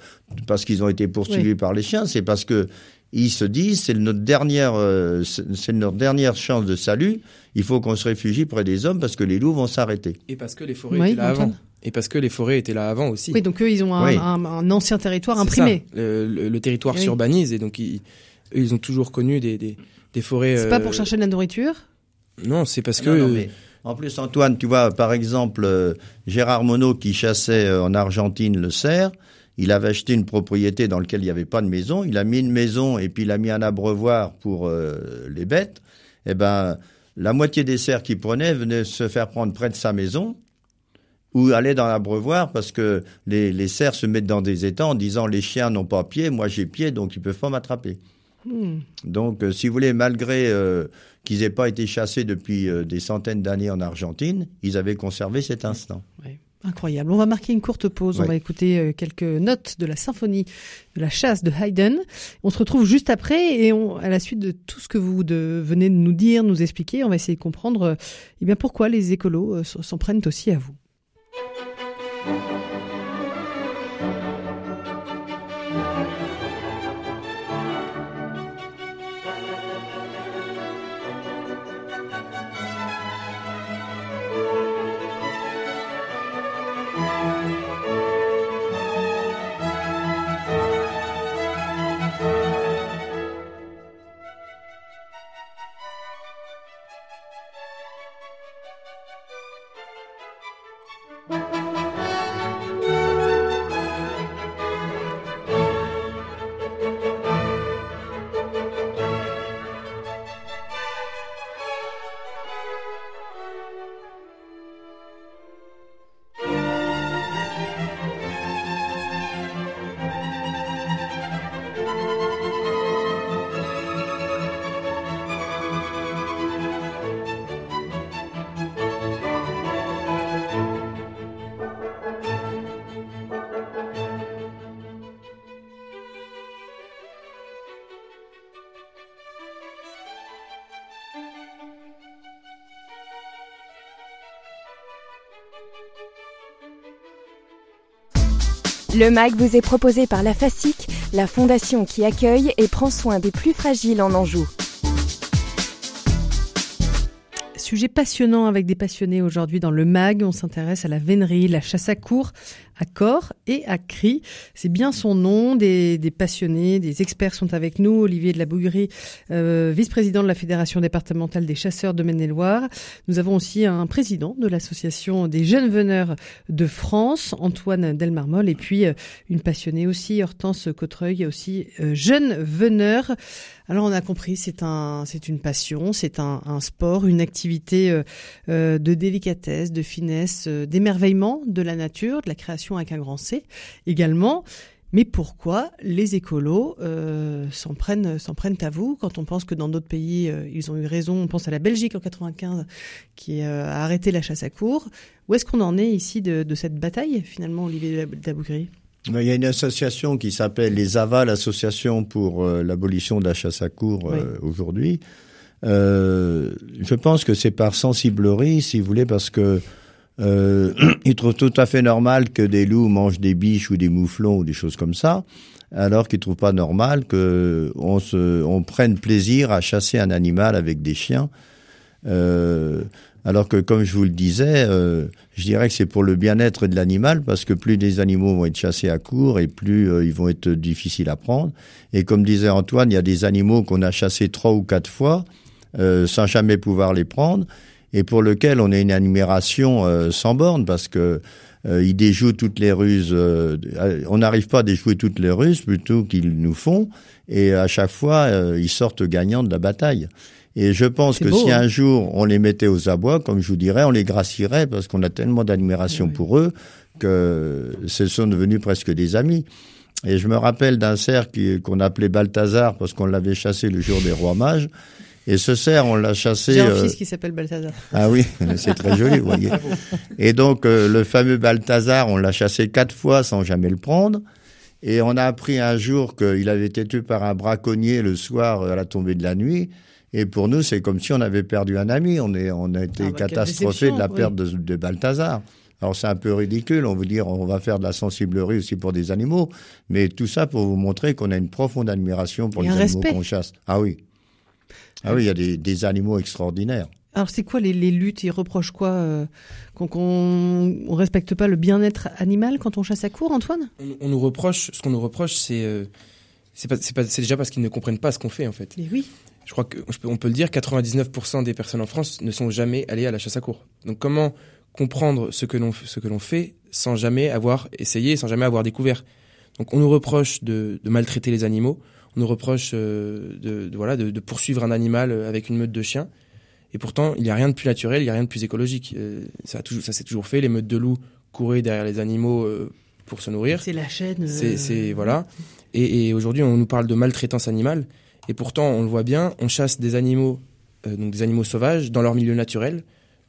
parce qu'ils ont été poursuivis par les chiens, c'est parce que ils se disent c'est notre dernière, euh, c'est notre dernière chance de salut. Il faut qu'on se réfugie près des hommes parce que les loups vont s'arrêter. Et parce que les forêts étaient là avant. Et parce que les forêts étaient là avant aussi. Oui, donc eux, ils ont un, un, ancien territoire imprimé. Le, le, territoire s'urbanise et donc ils, ils ont toujours connu des, des, des forêts. C'est pas pour chercher de la nourriture? Non, c'est parce ah que. En plus, Antoine, tu vois, par exemple, euh, Gérard Monod qui chassait euh, en Argentine le cerf, il avait acheté une propriété dans laquelle il n'y avait pas de maison. Il a mis une maison et puis il a mis un abreuvoir pour euh, les bêtes. Eh ben, la moitié des cerfs qu'il prenait venaient se faire prendre près de sa maison ou aller dans l'abreuvoir parce que les, les cerfs se mettent dans des étangs en disant les chiens n'ont pas pied, moi j'ai pied, donc ils peuvent pas m'attraper. Hmm. Donc, si vous voulez, malgré qu'ils n'aient pas été chassés depuis euh, des centaines d'années en Argentine, ils avaient conservé cet instant. Incroyable. On va marquer une courte pause. On va écouter euh, quelques notes de la symphonie de la chasse de Haydn. On se retrouve juste après et on, à la suite de tout ce que vous de, venez de nous dire, nous expliquer, on va essayer de comprendre euh, eh bien pourquoi les écolos s'en prennent aussi à vous. Le MAG vous est proposé par la FASIC, la fondation qui accueille et prend soin des plus fragiles en Anjou. Sujet passionnant avec des passionnés aujourd'hui dans le MAG. On s'intéresse à la vénerie, la chasse à cours, à corps et à cri. C'est bien son nom. Des, passionnés, des experts sont avec nous. Olivier de la Bouillerie, euh, vice-président de la Fédération départementale des chasseurs de Maine-et-Loire. Nous avons aussi un président de l'association des jeunes veneurs de France, Antoine Delmarmol, et puis euh, une passionnée aussi, Hortense Cotreuil, aussi euh, jeune veneur. Alors on a compris, c'est un, c'est une passion, c'est un, sport, une activité euh, de délicatesse, de finesse, d'émerveillement de la nature, de la création avec un grand C également. Mais pourquoi les écolos euh, s'en prennent s'en prennent à vous quand on pense que dans d'autres pays euh, ils ont eu raison? On pense à la Belgique en 95 qui euh, a arrêté la chasse à cours. Où est-ce qu'on en est ici de, cette bataille finalement, Olivier Dabougri ben, il y a une association qui s'appelle les AVA, l'association pour l'abolition de la chasse à cours aujourd'hui. je pense que c'est par sensiblerie, si vous voulez, parce que euh, il trouve tout à fait normal que des loups mangent des biches ou des mouflons ou des choses comme ça, alors qu'il trouve pas normal que on se, on prenne plaisir à chasser un animal avec des chiens. Euh, alors que, comme je vous le disais, euh, je dirais que c'est pour le bien-être de l'animal, parce que plus les animaux vont être chassés à court et plus euh, ils vont être difficiles à prendre. Et comme disait Antoine, il y a des animaux qu'on a chassés trois ou quatre fois euh, sans jamais pouvoir les prendre et pour lequel on a une admiration euh, sans borne parce que euh, ils déjouent toutes les ruses. Euh, on n'arrive pas à déjouer toutes les ruses plutôt qu'ils nous font, et à chaque fois ils sortent gagnants de la bataille. Et je pense que si hein. un jour on les mettait aux abois, comme je vous dirais, on les gracierait parce qu'on a tellement d'admiration pour eux que ce sont devenus presque des amis. Et je me rappelle d'un cerf qu'on appelait Balthazar parce qu'on l'avait chassé le jour des rois mages. Et ce cerf, on l'a chassé. J'ai un euh, fils qui s'appelle Balthazar. Ah oui, c'est très joli, vous voyez. Et donc, euh, le fameux Balthazar, on l'a chassé quatre fois sans jamais le prendre. Et on a appris un jour qu'il avait été tué par un braconnier le soir à la tombée de la nuit. Et pour nous, c'est comme si on avait perdu un ami. On, est, on a été ah bah, catastrophé de la perte de, de Balthazar. Alors c'est un peu ridicule, on veut dire on va faire de la sensiblerie aussi pour des animaux, mais tout ça pour vous montrer qu'on a une profonde admiration pour les animaux qu'on chasse. Ah oui. Ah oui, il y a des, des animaux extraordinaires. Alors c'est quoi les, les luttes? Ils reprochent quoi euh, Qu'on qu'on on respecte pas le bien-être animal quand on chasse à court, Antoine? On, on nous reproche, ce qu'on nous reproche, c'est euh, c'est déjà parce qu'ils ne comprennent pas ce qu'on fait en fait. Mais oui. Je crois que je peux- on peut le dire, 99% des personnes en France ne sont jamais allées à la chasse à court. Donc comment comprendre ce que l'on ce que l'on fait sans jamais avoir essayé, sans jamais avoir découvert? Donc on nous reproche de, de maltraiter les animaux, on nous reproche euh, de, de- voilà de, de poursuivre un animal avec une meute de chiens. Et pourtant, il n'y a rien de plus naturel, il n'y a rien de plus écologique. Euh, ça a toujours, ça s'est toujours fait. Les meutes de loups couraient derrière les animaux euh, pour se nourrir. C'est la chaîne. euh, C'est, voilà. Et, et aujourd'hui, on nous parle de maltraitance animale. Et pourtant, on le voit bien, on chasse des animaux, euh, donc des animaux sauvages, dans leur milieu naturel,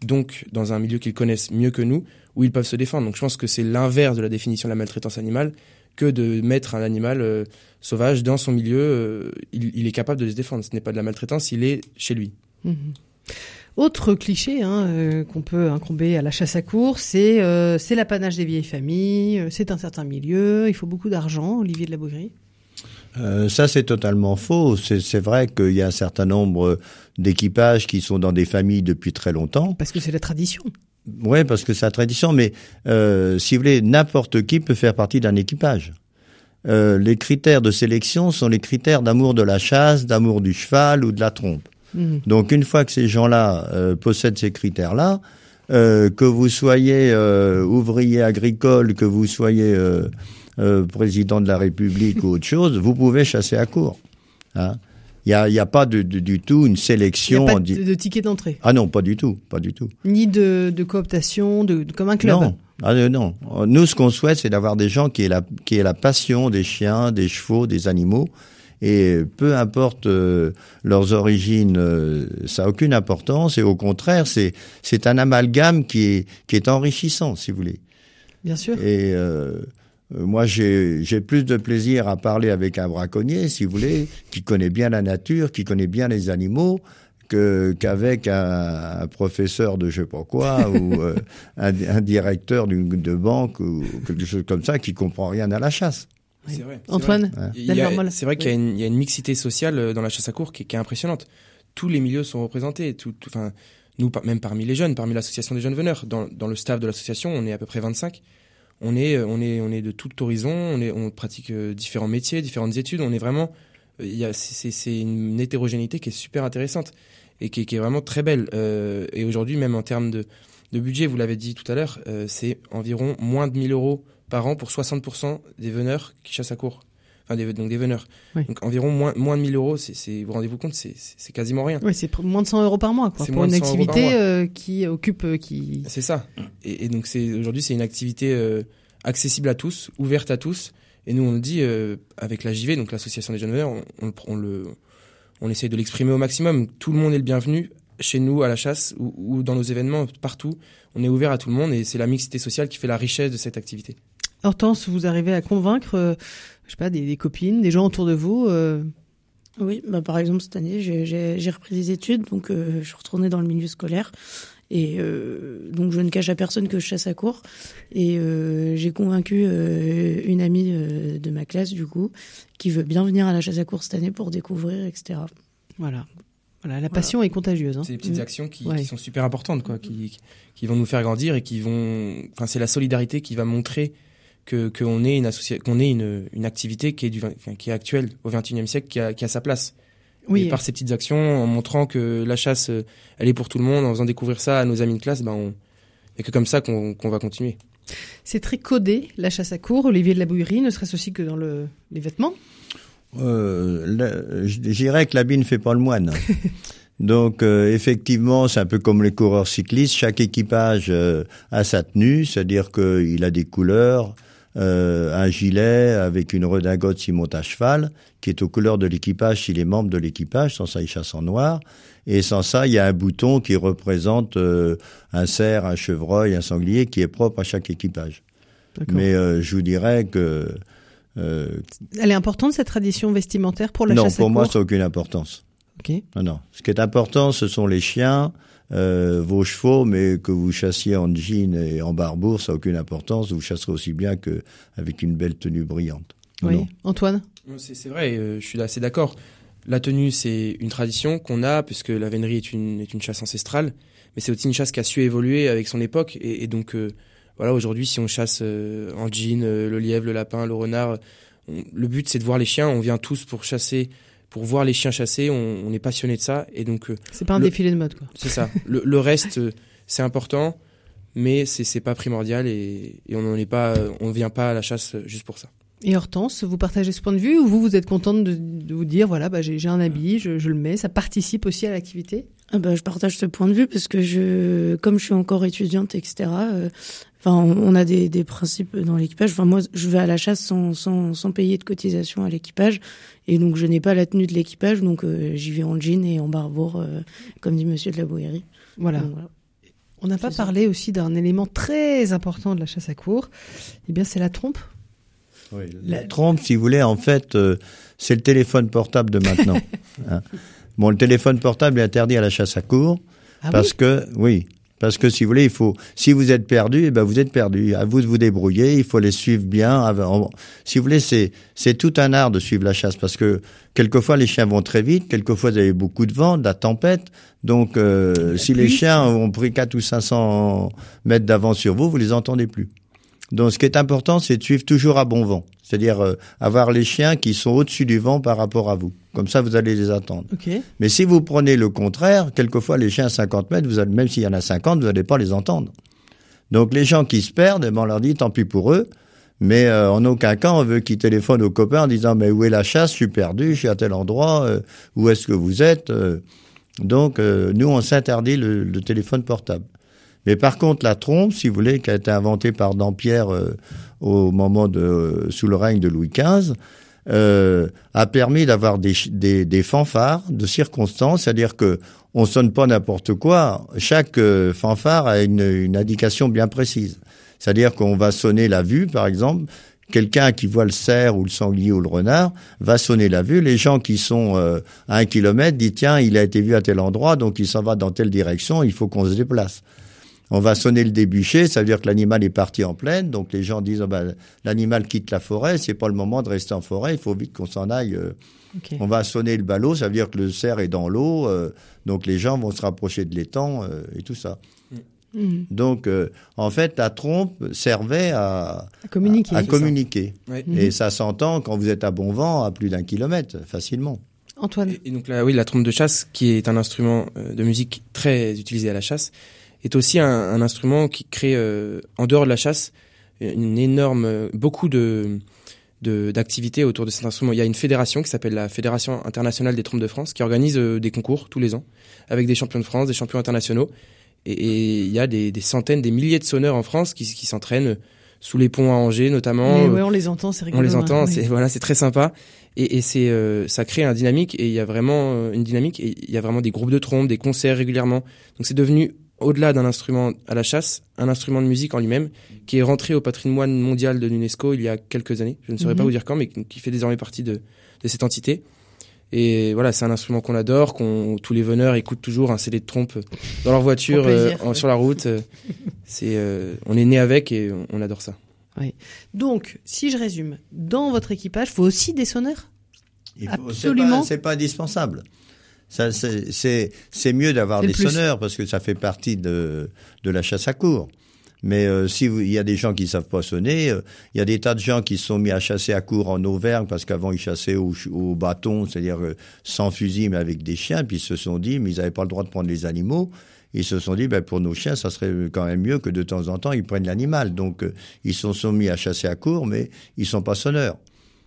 donc dans un milieu qu'ils connaissent mieux que nous, où ils peuvent se défendre. Donc je pense que c'est l'inverse de la définition de la maltraitance animale que de mettre un animal euh, sauvage dans son milieu. euh, il, il est capable de se défendre. Ce n'est pas de la maltraitance, il est chez lui. Mhm. Autre cliché hein, euh, qu'on peut incomber à la chasse à course, c'est euh, c'est l'apanage des vieilles familles, euh, c'est un certain milieu, il faut beaucoup d'argent, Olivier de la Bougrie. Euh, ça, c'est totalement faux. C'est vrai qu'il y a un certain nombre d'équipages qui sont dans des familles depuis très longtemps. Parce que c'est la tradition. Oui, parce que c'est la tradition, mais si vous voulez, n'importe qui peut faire partie d'un équipage. Les critères de sélection sont les critères d'amour de la chasse, d'amour du cheval ou de la trompe. Mhm. Donc une fois que ces gens-là euh, possèdent ces critères-là, euh, que vous soyez euh, ouvrier agricole, que vous soyez président de la République ou autre chose, vous pouvez chasser à court. Hein. Il n'y a, y a pas de, de- du tout une Il n'y sélection. a pas de, de ticket d'entrée, Ah non, pas du tout, pas du tout. ni de, cooptation, de, comme un club. Non, ah, non. Nous, ce qu'on souhaite, c'est d'avoir des gens qui aient, la, qui aient la passion des chiens, des chevaux, des animaux. Et peu importe euh, leurs origines, euh, ça n'a aucune importance. Et au contraire, c'est c'est un amalgame qui est qui est enrichissant, si vous voulez. Bien sûr. Et euh, euh, moi, j'ai j'ai plus de plaisir à parler avec un braconnier, si vous voulez, qui connaît bien la nature, qui connaît bien les animaux, que qu'avec un, un professeur de je sais pas quoi ou euh, un, un directeur d'une de banque ou quelque chose comme ça qui comprend rien à la chasse. C'est vrai. c'est Antoine. C'est vrai qu'il y, a une- il y a une mixité sociale euh, dans la chasse à court qui, est- qui est impressionnante. Tous les milieux sont représentés. Tout, tout- enfin, nous, par- même parmi les jeunes, parmi l'association des jeunes veneurs, dans, dans le staff de l'association, on est à peu près 25. On est, euh, on est, on est de tout horizon. On, est, on pratique euh, différents métiers, différentes études. On est vraiment, il y a, c'est- une hétérogénéité qui est super intéressante et qui, est- qui est vraiment très belle. Euh, et aujourd'hui, même en termes de, de budget, vous l'avez dit tout à l'heure, euh, c'est environ moins de 1000 euros par an pour 60% des veneurs qui chassent à court. Enfin, des, donc des veneurs. Oui. Donc environ moins, moins de 1000 euros, c'est, vous vous rendez-vous compte, c'est, quasiment rien. Oui, c'est moins de 100 euros par mois quoi, C'est pour une de 100 euros par activité euh, qui occupe, euh, qui. C'est ça. Et, et donc c'est, aujourd'hui, c'est une activité euh, accessible à tous, ouverte à tous. Et nous, on le dit avec la JV, donc l'association des jeunes veneurs, on, on, on le, on essaye de l'exprimer au maximum. Tout le monde est le bienvenu chez nous à la chasse ou, ou dans nos événements partout. On est ouvert à tout le monde et c'est la mixité sociale qui fait la richesse de cette activité. Hortense, vous arrivez à convaincre, euh, je sais pas, des, des copines, des gens autour de vous. euh, Oui, bah par exemple cette année j'ai- repris des études, donc euh, je suis retournée dans le milieu scolaire et euh, donc je ne cache à personne que je chasse à court et euh, j'ai convaincu euh, une amie euh, de ma classe du coup qui veut bien venir à la chasse à court cette année pour découvrir etc. Voilà. Voilà, la passion est contagieuse. Hein. C'est des petites Mm. actions qui, Ouais. qui sont super importantes, quoi, qui, qui vont nous faire grandir et qui vont. Enfin, c'est la solidarité qui va montrer que qu'on est une qu'on est une, une activité qui est du, qui est actuelle au XXIe siècle, qui a, qui a sa place. Oui, Et par ces petites actions, en montrant que la chasse, euh, elle est pour tout le monde, en faisant découvrir ça à nos amis de classe, ben on. Et que comme ça qu'on qu'on va continuer. c'est très codé, la chasse à court, Olivier de la Bouillerie, ne serait-ce aussi que dans le, les vêtements. Euh, dirais que l'habit ne fait pas le moine. Donc euh, effectivement, c'est un peu comme les coureurs cyclistes. Chaque équipage euh, a sa tenue, c'est-à-dire qu'il a des couleurs, euh, un gilet avec une redingote s'il monte à cheval, qui est aux couleurs de l'équipage s'il est membre de l'équipage. Sans ça, il chasse en noir. Et sans ça, il y a un bouton qui représente euh, un cerf, un chevreuil, un sanglier, qui est propre à chaque équipage. Mais euh, je vous dirais que euh, Elle est importante cette tradition vestimentaire pour la non, chasse pour à moi, ça n'a aucune importance. Ok. Non, non. Ce qui est important, ce sont les chiens, euh, vos chevaux, mais que vous chassiez en jean et en barbour, ça n'a aucune importance. Vous chasserez aussi bien qu'avec une belle tenue brillante. Oui. Non. Antoine C'est vrai, euh, je suis assez d'accord. La tenue, c'est une tradition qu'on a, puisque la vénerie est une, est une chasse ancestrale, mais c'est aussi une chasse qui a su évoluer avec son époque. Et, et donc, euh, voilà, aujourd'hui, si on chasse euh, en jean, euh, le lièvre, le lapin, le renard, on- le but, c'est de voir les chiens. On vient tous pour chasser, pour voir les chiens chasser. On, on est passionné de ça. Et donc, euh, C'est pas un Le- défilé de mode, quoi. c'est ça. Le, le reste, euh, c'est important, mais c'est c'est pas primordial et, et on n'en est pas, euh, on vient pas à la chasse juste pour ça. Et Hortense, vous partagez ce point de vue ou vous, vous êtes contente de, de vous dire, voilà, bah, j'ai j'ai un habit, je, je le mets, ça participe aussi à l'activité? Ah bah, je partage ce point de vue parce que je, comme je suis encore étudiante, etc. euh, Enfin, on a des, des principes dans l'équipage. Enfin, moi, je vais à la chasse sans, sans, sans payer de cotisation à l'équipage, et donc je n'ai pas la tenue de l'équipage, donc euh, j'y vais en jean et en barbour, euh, comme dit Monsieur de la Bouillerie. Voilà. Donc, voilà. On n'a pas ça. parlé aussi d'un élément très important de la chasse à cour. Eh bien, c'est la trompe. Oui, la trompe, si vous voulez, en fait, euh, c'est le téléphone portable de maintenant. Hein. Bon, le téléphone portable est interdit à la chasse à cour Ah parce que, oui, parce que si vous voulez, il faut, si vous êtes perdu, eh ben vous êtes perdu. À vous de vous débrouiller. Il faut les suivre bien. avant- Si vous voulez, c'est c'est tout un art de suivre la chasse parce que quelquefois les chiens vont très vite, quelquefois vous avez beaucoup de vent, de la tempête. Donc, euh, si les chiens ont pris 4 ou 500 mètres d'avance sur vous, vous les entendez plus. Donc, ce qui est important, c'est de suivre toujours à bon vent. C'est-à-dire euh, avoir les chiens qui sont au-dessus du vent par rapport à vous. Comme ça, vous allez les attendre. Ok. Mais si vous prenez le contraire, quelquefois les chiens à 50 mètres, vous allez, même s'il y en a 50, vous n'allez pas les entendre. Donc les gens qui se perdent, eh ben, on leur dit tant pis pour eux. Mais euh, en aucun cas on veut qu'ils téléphonent aux copains en disant mais où est la chasse? Je suis perdu, je suis à tel endroit. euh, où est-ce que vous êtes? Euh, Donc euh, nous on s'interdit le, le téléphone portable. Mais par contre la trompe, si vous voulez, qui a été inventée par Dampierre euh, au moment de euh, sous le règne de Louis XV, euh, a permis d'avoir des, des, des fanfares de circonstances, c'est-à-dire que on sonne pas n'importe quoi. Chaque euh, fanfare a une, une indication bien précise. C'est-à-dire qu'on va sonner la vue, par exemple. Quelqu'un qui voit le cerf ou le sanglier ou le renard va sonner la vue. Les gens qui sont euh, à un kilomètre disent tiens, il a été vu à tel endroit, donc il s'en va dans telle direction, il faut qu'on se déplace. On va sonner le débuché, ça veut dire que l'animal est parti en plaine, donc les gens disent oh ben, l'animal quitte la forêt, c'est pas le moment de rester en forêt, il faut vite qu'on s'en aille. euh, on va sonner le ballot, ça veut dire que le cerf est dans l'eau, euh, donc les gens vont se rapprocher de l'étang euh, et tout ça. Mhm. Donc, euh, en fait, la trompe servait à, À communiquer. à communiquer. Ouais. Mhm. Et ça s'entend quand vous êtes à bon vent à plus d'un kilomètre, facilement. Antoine. Et, et donc là, oui, la trompe de chasse, qui est un instrument de musique très utilisé à la chasse, est aussi un, un instrument qui crée, euh, en dehors de la chasse, une énorme, beaucoup de de- d'activités autour de cet instrument. Il y a une fédération qui s'appelle la Fédération internationale des trompes de France, qui organise euh, des concours tous les ans, avec des champions de France, des champions internationaux. Et, et il y a des, des centaines, des milliers de sonneurs en France qui, qui s'entraînent sous les ponts à Angers, notamment. Ouais, on les entend, c'est rigolo. on les hein, entend, oui. c'est voilà, c'est très sympa et, et c'est euh, ça crée un dynamique et il y a vraiment euh, une dynamique et il y a vraiment des groupes de trompes, des concerts régulièrement. Donc c'est devenu au-delà d'un instrument à la chasse, un instrument de musique en lui-même qui est rentré au patrimoine mondial de l'UNESCO il y a quelques années. Je ne saurais Mhm. pas vous dire quand, mais qui fait désormais partie de, de cette entité. Et voilà, c'est un instrument qu'on adore, qu'on tous les veneurs écoutent toujours un CD de trompe dans leur voiture, plaisir, euh, en- ouais. sur la route. euh, C'est, euh, on est né avec et on, adore ça. Donc, si je résume, dans votre équipage, faut aussi des sonneurs? Il faut- Absolument. C'est pas, c'est pas indispensable. Ça, c'est, c'est, c'est mieux d'avoir des plus. sonneurs parce que ça fait partie de, de la chasse à cour. Mais euh, si vous- il y a des gens qui savent pas sonner, euh, il y a des tas de gens qui se sont mis à chasser à cour en Auvergne parce qu'avant ils chassaient au, au bâton, c'est-à-dire euh, sans fusil mais avec des chiens. Puis ils se sont dit, mais ils n'avaient pas le droit de prendre les animaux. Ils se sont dit, ben, pour nos chiens, ça serait quand même mieux que de temps en temps ils prennent l'animal. Donc euh, ils se sont mis à chasser à cour, mais ils sont pas sonneurs.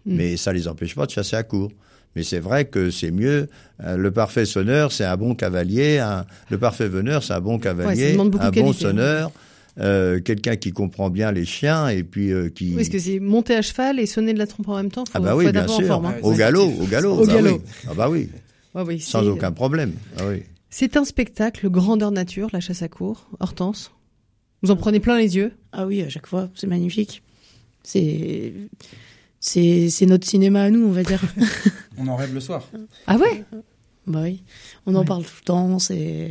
Mm. Mais ça les empêche pas de chasser à cour. Mais c'est vrai que c'est mieux. euh, le parfait sonneur, c'est un bon cavalier. un- le parfait veneur, c'est un bon cavalier, un bon hein. sonneur, euh, quelqu'un qui comprend bien les chiens et puis euh, qui. Oui, Est-ce que c'est monter à cheval et sonner de la trompe en même temps faut, ah bah oui, bien sûr. forme, hein. Au galop, au galop. Au bah galop. oui. Ah bah oui, Ouais, oui, sans aucun problème. Ah oui. C'est un spectacle grandeur nature, la chasse à cour. Hortense, vous en prenez plein les yeux. Ah oui, à chaque fois, c'est magnifique. C'est c'est c'est notre cinéma à nous, on va dire. On en rêve le soir. Ah ouais? Bah oui, on en Ouais. parle tout le temps. C'est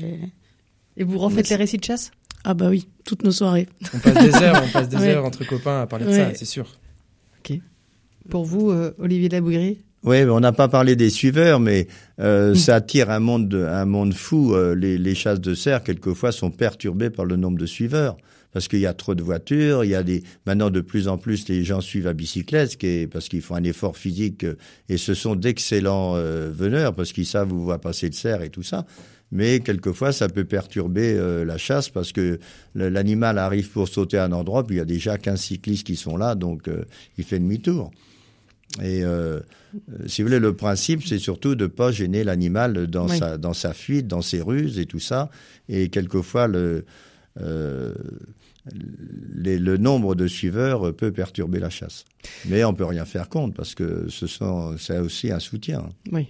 Et vous refaites les récits de chasse? Ah bah oui, toutes nos soirées. On passe des heures, on passe des Ouais. heures entre copains à parler de Ouais. ça, c'est sûr. Pour vous, euh, Olivier Labouillerie? Oui, on n'a pas parlé des suiveurs, mais euh, ça attire un monde, de- un monde fou. Euh, les, les chasses de cerfs, quelquefois, sont perturbées par le nombre de suiveurs. Parce qu'il y a trop de voitures, il y a des maintenant de plus en plus les gens suivent à bicyclette, ce qui est, parce qu'ils font un effort physique euh, et ce sont d'excellents euh, veneurs parce qu'ils savent où va passer le cerf et tout ça. Mais quelquefois ça peut perturber euh, la chasse parce que l'animal arrive pour sauter à un endroit puis il y a déjà 15 cyclistes qui sont là donc euh, il fait demi-tour. Et euh, si vous voulez, le principe, c'est surtout de pas gêner l'animal dans Oui. sa dans sa fuite, dans ses ruses et tout ça. Et quelquefois, le euh, les- le nombre de suiveurs peut perturber la chasse. Mais on peut rien faire contre parce que ce sont c'est aussi un soutien. Oui.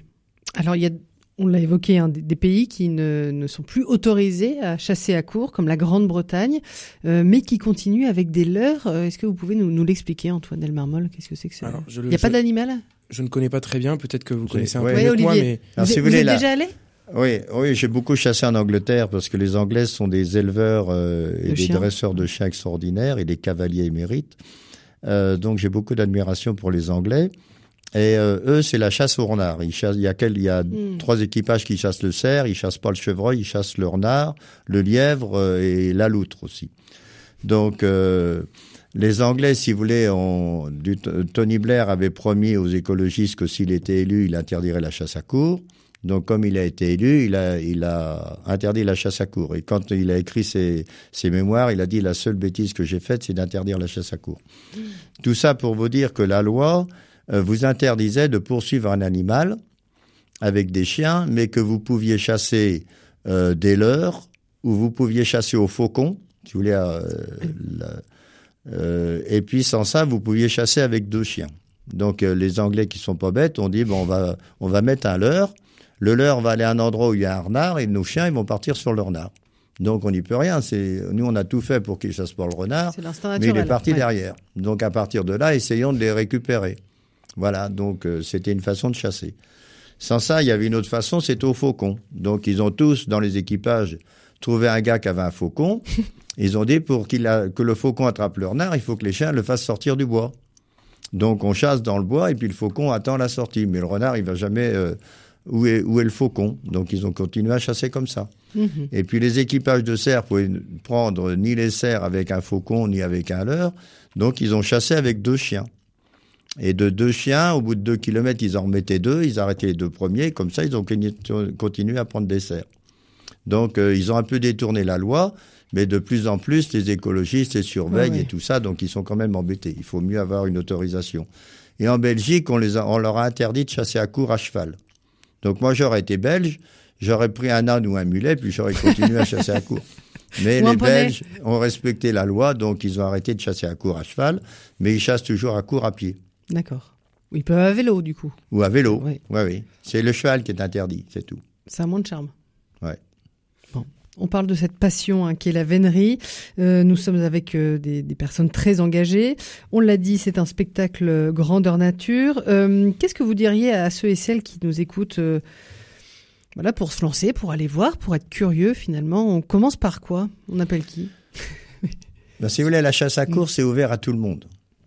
Alors, il y a, on l'a évoqué, hein, des, des pays qui ne, ne sont plus autorisés à chasser à court, comme la Grande-Bretagne, euh, mais qui continuent avec des leurres. Euh, Est-ce que vous pouvez nous, nous l'expliquer, Antoine Delmarmol? Qu'est-ce que c'est que ça? Il n'y a pas je- d'animal? Je ne connais pas très bien, peut-être que vous connaissez un ouais. peu Oui, mieux que moi, mais Alors, vous si êtes- vous voulez, êtes là- déjà allé? Oui, oui, j'ai beaucoup chassé en Angleterre parce que les Anglais sont des éleveurs euh, et De des chiens. dresseurs de chiens extraordinaires et des cavaliers émérites. Euh, donc j'ai beaucoup d'admiration pour les Anglais. Et euh, eux, c'est la chasse au renard. Ils chassent, il y a, quel, il y a Hmm. trois équipages qui chassent le cerf, ils chassent pas le chevreuil, ils chassent le renard, le lièvre euh, et la loutre aussi. Donc euh, les Anglais, si vous voulez, ont, du, Tony Blair avait promis aux écologistes que s'il était élu, il interdirait la chasse à court. Donc, comme il a été élu, il a, il a interdit la chasse à court. Et quand il a écrit ses, ses mémoires, il a dit la seule bêtise que j'ai faite, c'est d'interdire la chasse à court. Tout ça pour vous dire que la loi euh, vous interdisait de poursuivre un animal avec des chiens, mais que vous pouviez chasser euh, des leurres ou vous pouviez chasser au faucon, si vous voulez. euh, la- euh, et puis sans ça, vous pouviez chasser avec deux chiens. Donc les Anglais qui sont pas bêtes ont dit bon on va on va mettre un leurre. Le leurre va aller à un endroit où il y a un renard et nos chiens ils vont partir sur le renard. Donc on n'y peut rien. C'est nous on a tout fait pour qu'ils chassent pas le renard, mais il est parti Ouais. derrière. Donc à partir de là, essayons de les récupérer. Voilà. Donc euh, c'était une façon de chasser. Sans ça, il y avait une autre façon, c'était au faucon. Donc ils ont tous dans les équipages trouvé un gars qui avait un faucon. Ils ont dit pour qu'il a, que le faucon attrape le renard, il faut que les chiens le fassent sortir du bois. Donc on chasse dans le bois et puis le faucon attend la sortie. Mais le renard, il va jamais euh, où, est, où est le faucon. Donc ils ont continué à chasser comme ça. Mhm. Et puis les équipages de cerfs pouvaient prendre ni les cerfs avec un faucon ni avec un leurre. Donc ils ont chassé avec deux chiens. Et de deux chiens, au bout de deux kilomètres, ils en remettaient deux, ils arrêtaient les deux premiers, comme ça ils ont continué à prendre des cerfs. Donc euh, ils ont un peu détourné la loi, mais de plus en plus les écologistes les surveillent ouais. et tout ça, donc ils sont quand même embêtés. Il faut mieux avoir une autorisation. Et en Belgique, on, les a, on leur a interdit de chasser à court à cheval. Donc moi j'aurais été belge, j'aurais pris un âne ou un mulet, puis j'aurais continué à chasser à court. Mais les. Belges ont respecté la loi, donc ils ont arrêté de chasser à court à cheval, mais ils chassent toujours à court à pied D'accord. Ils peuvent à vélo, du coup. ou à vélo. Ouais. Oui, oui. C'est le cheval qui est interdit, c'est tout. Ça a moins de charme. On parle de cette passion hein, qui est la vénerie. Euh, nous sommes avec euh, des, des personnes très engagées. On l'a dit, c'est un spectacle euh, grandeur nature. Euh, Qu'est-ce que vous diriez à ceux et celles qui nous écoutent voilà, pour se lancer, pour aller voir, pour être curieux finalement? On commence par quoi? On appelle qui? Ben, si vous voulez, la chasse à Mm. course, c'est ouvert à tout le monde.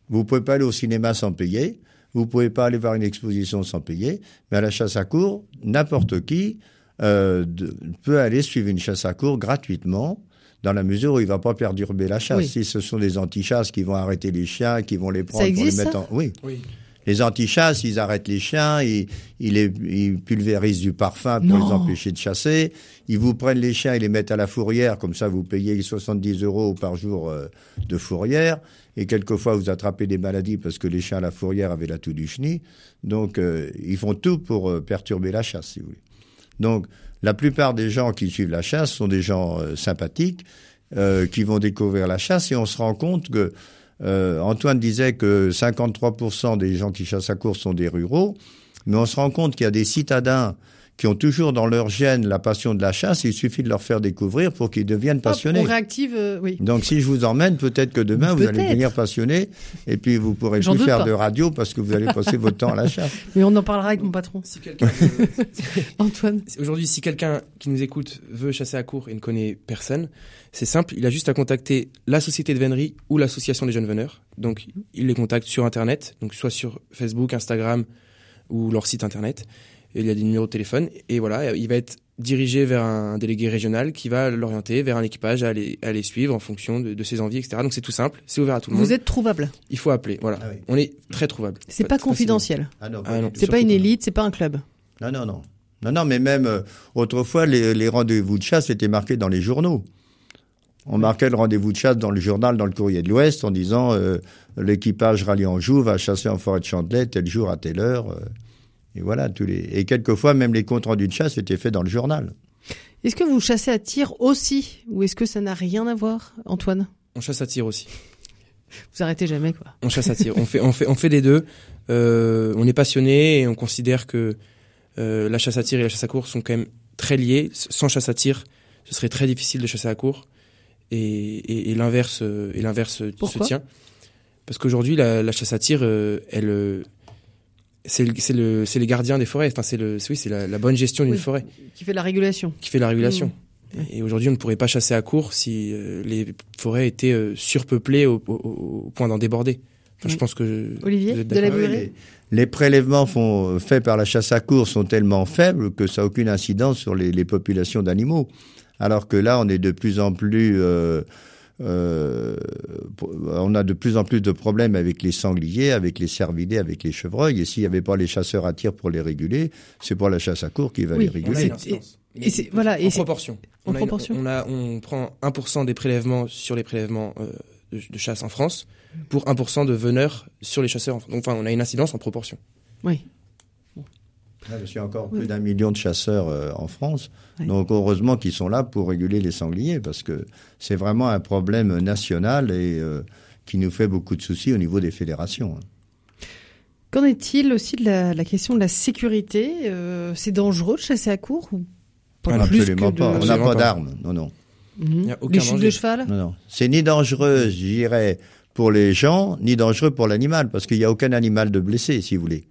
Vous pouvez pas aller au cinéma sans payer. Vous pouvez pas aller voir une exposition sans payer. Mais à la chasse à course, n'importe qui euh, de- peut aller suivre une chasse à course gratuitement, dans la mesure où il va pas perturber la chasse. Oui. Si ce sont des antichasses qui vont arrêter les chiens, qui vont les prendre pour les mettre ça en... Oui. Oui. Les antichasses, ils arrêtent les chiens, ils, ils, les, ils pulvérisent du parfum pour Non. les empêcher de chasser. Ils vous prennent les chiens, ils les mettent à la fourrière, comme ça vous payez 70 euros par jour euh, de fourrière. Et quelquefois vous attrapez des maladies parce que les chiens à la fourrière avaient la toux du chenille. Donc euh, ils font tout pour euh, perturber la chasse, si vous voulez. Donc la plupart des gens qui suivent la chasse sont des gens euh, sympathiques euh, qui vont découvrir la chasse et on se rend compte que euh, Antoine disait que 53% des gens qui chassent à course sont des ruraux, mais on se rend compte qu'il y a des citadins qui ont toujours dans leur gène la passion de la chasse, il suffit de leur faire découvrir pour qu'ils deviennent passionnés. Hop, on réactive, euh, oui. Donc si je vous emmène, peut-être que demain vous allez devenir passionné et puis vous pourrez plus faire pas. de radio parce que vous allez passer votre temps à la chasse. Mais on en parlera avec mon patron, Si quelqu'un veut- Antoine. Aujourd'hui, si quelqu'un qui nous écoute veut chasser à court et ne connaît personne, c'est simple, il a juste à contacter la société de vénerie ou l'association des jeunes veneurs. Donc, il les contacte sur Internet, donc soit sur Facebook, Instagram ou leur site Internet. Il y a des numéros de téléphone et voilà, il va être dirigé vers un délégué régional qui va l'orienter vers un équipage à les, à les suivre en fonction de, de ses envies, etc. Donc c'est tout simple, c'est ouvert à tout le monde. Vous êtes trouvable. Il faut appeler, voilà. Ah oui. On est très trouvable. C'est pas facilement. confidentiel. Ah non, Ah non. C'est pas une pas. élite, c'est pas un club. Non, non, non. Non, non, mais même euh, autrefois, les, les rendez-vous de chasse étaient marqués dans les journaux. On marquait le rendez-vous de chasse dans le journal, dans le courrier de l'Ouest, en disant euh, l'équipage rallié en joue va chasser en forêt de Chantelet tel jour à telle heure. euh, et voilà, tous les. Et quelquefois, même les comptes rendus de chasse étaient faits dans le journal. Est-ce que vous chassez à tir aussi ou est-ce que ça n'a rien à voir, Antoine? On chasse à tir aussi. Vous arrêtez jamais, quoi. On chasse à tir. on fait, on fait, on fait les deux. Euh, on est passionné et on considère que euh, la chasse à tir et la chasse à court sont quand même très liés. Sans chasse à tir, ce serait très difficile de chasser à court. Et, et, et l'inverse, euh, et l'inverse se tient. Parce qu'aujourd'hui, la, la chasse à tir, euh, elle, euh, c'est le, c'est le, c'est les gardiens des forêts. Enfin, c'est le, oui, c'est la, la bonne gestion d'une Oui. forêt Qui fait de la régulation. qui fait la régulation. Mmh. Et aujourd'hui, on ne pourrait pas chasser à court si euh, les forêts étaient euh, surpeuplées au, au- au point d'en déborder. Enfin, Oui. Je pense que Olivier, vous êtes de la Oui, les, les prélèvements font, faits par la chasse à court sont tellement faibles que ça n'a aucune incidence sur les, les populations d'animaux. Alors que là, on est de plus en plus, euh, euh, on a de plus en plus de problèmes avec les sangliers, avec les cervidés, avec les chevreuils. Et s'il n'y avait pas les chasseurs à tir pour les réguler, c'est pas la chasse à court qui va Oui, les On a réguler. c'est- une incidence. et c'est- voilà, et en c'est- proportion. en on, a une- proportion. on, a, on prend 1% des prélèvements sur les prélèvements euh, de, de chasse en France pour 1% de veneurs sur les chasseurs. en enfin, on a une incidence en proportion. Oui. Ah, parce qu'il y a encore Oui. plus d'un million de chasseurs euh, en France. Oui. Donc heureusement qu'ils sont là pour réguler les sangliers, parce que c'est vraiment un problème national et euh, qui nous fait beaucoup de soucis au niveau des fédérations. hein. Qu'en est-il aussi de la, la question de la sécurité Euh, C'est dangereux de chasser à court ou pas Ah, plus Absolument que pas. de- On n'a pas d'armes. Non, non. Mhm. y a aucun Les chutes de cheval Non, non. C'est ni dangereux, je dirais, pour les gens, ni dangereux pour l'animal, parce qu'il n'y a aucun animal de blessé, si vous voulez.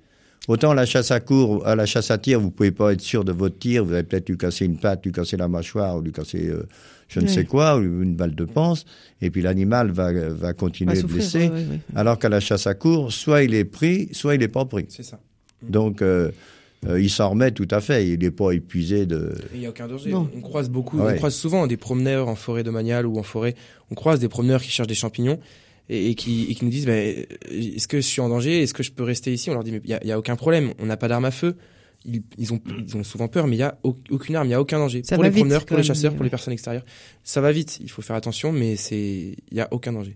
Autant la chasse à court, à la chasse à tir, vous pouvez pas être sûr de votre tir. Vous allez peut-être lui casser une patte, lui casser la mâchoire, ou lui casser euh, je ne Oui. sais quoi, ou une balle de panse, et puis l'animal va, va continuer Va à souffrir, blesser. ouais, ouais, ouais. Alors qu'à la chasse à court, soit il est pris, soit il n'est pas pris. C'est ça. Donc, euh, euh, il s'en remet tout à fait. Il n'est pas épuisé de. Il n'y a aucun danger. Non. On croise beaucoup, Ouais. on croise souvent des promeneurs en forêt domaniale ou en forêt. On croise des promeneurs qui cherchent des champignons et, et qui, et qui nous disent bah, euh, est-ce que je suis en danger? Est-ce que je peux rester ici? On leur dit mais il n'y a, il y a aucun problème. On n'a pas d'arme à feu. Ils, ils, ont, ils ont souvent peur, mais il n'y a au- aucune arme, il n'y a aucun danger. Ça pour les vite, promeneurs, pour les chasseurs, pour les ouais. personnes extérieures. Ça va vite, il faut faire attention, mais c'est il n'y a aucun danger.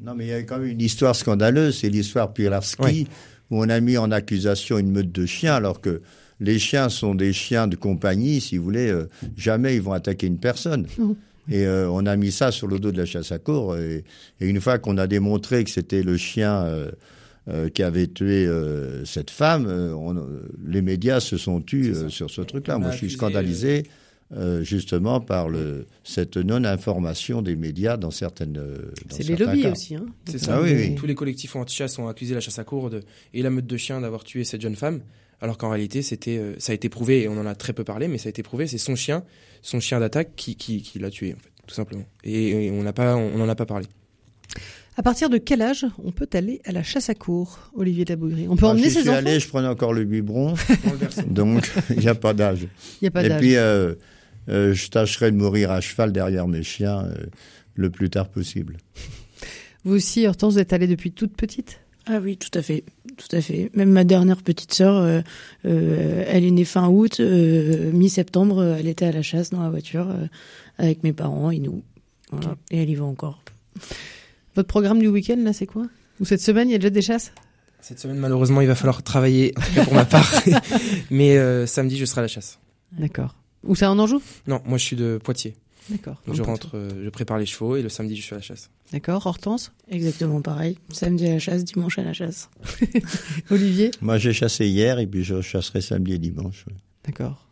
Non, mais il y a quand même une histoire scandaleuse. C'est l'histoire Pilarski, Ouais. où on a mis en accusation une meute de chiens, alors que les chiens sont des chiens de compagnie, si vous voulez. euh, jamais ils vont attaquer une personne. Non. Et euh, on a mis ça sur le dos de la chasse à cour. Et, et une fois qu'on a démontré que c'était le chien euh, euh, qui avait tué euh, cette femme, on- les médias se sont tus euh, sur ce truc-là. Moi, je suis scandalisé euh, justement par le, cette non-information des médias dans certaines. dans C'est les lobbies cas. aussi. Hein. C'est Donc, ça. Ah oui, oui. Tous les collectifs anti-chasse ont accusé la chasse à cour de- et la meute de chiens d'avoir tué cette jeune femme, alors qu'en réalité, c'était, ça a été prouvé, et on en a très peu parlé, mais ça a été prouvé, c'est son chien, son chien d'attaque qui, qui, qui l'a tué, en fait, tout simplement. Et, et on n'a pas, on n'en a pas parlé. À partir de quel âge on peut aller à la chasse à court, Olivier Dabougry On peut Moi, emmener ses suis enfants? allé, je prenais encore le biberon, donc il n'y a pas d'âge. Il a pas Et d'âge. puis, euh, euh, je tâcherai de mourir à cheval derrière mes chiens euh, le plus tard possible. Vous aussi, Hortense, vous êtes allée depuis toute petite? Ah oui, tout à fait, tout à fait. Même ma dernière petite sœur, euh, euh, elle est née fin août, euh, mi-septembre, elle était à la chasse dans la voiture euh, avec mes parents et nous. Voilà. Et elle y va encore. Votre programme du week-end, là, c'est quoi? Ou cette semaine, il y a déjà des chasses? Cette semaine, malheureusement, il va falloir travailler, en tout cas pour ma part. mais euh, samedi, je serai à la chasse. D'accord. Ou ça en Anjou Non, moi, je suis de Poitiers. D'accord. Je rentre, euh, je prépare les chevaux, et le samedi, je suis à la chasse. D'accord. Hortense Exactement pareil. Samedi à la chasse, dimanche à la chasse. Olivier Moi, j'ai chassé hier et puis je chasserai samedi et dimanche. ouais. D'accord.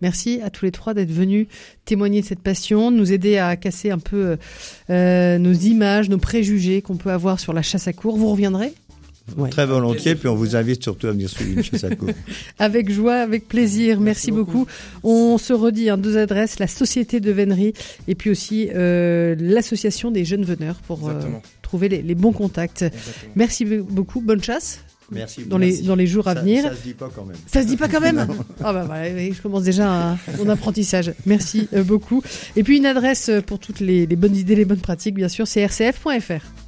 Merci à tous les trois d'être venus témoigner de cette passion, nous aider à casser un peu euh, nos images, nos préjugés qu'on peut avoir sur la chasse à cour. Vous reviendrez? Ouais. Très volontiers, puis on vous invite surtout à venir suivre une chasse à avec joie, avec plaisir. Merci, Merci beaucoup. beaucoup. On se redit hein, deux adresses la Société de Vénerie et puis aussi euh, l'association des jeunes veneurs pour euh, trouver les, les, bons contacts. Exactement. Merci beaucoup. Bonne chasse. Merci. Dans merci. les dans les jours à ça, venir. Ça se dit pas quand même. Ça se dit pas quand même. ah bah voilà, je commence déjà mon apprentissage. Merci euh, beaucoup. Et puis une adresse pour toutes les, les bonnes idées, les bonnes pratiques, bien sûr, c'est rcf.fr.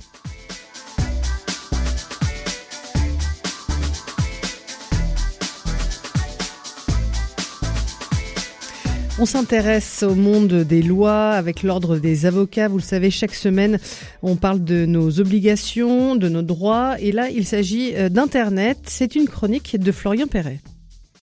On s'intéresse au monde des lois avec l'ordre des avocats. Vous le savez, chaque semaine, on parle de nos obligations, de nos droits. Et là, il s'agit d'Internet. C'est une chronique de Florian Perret.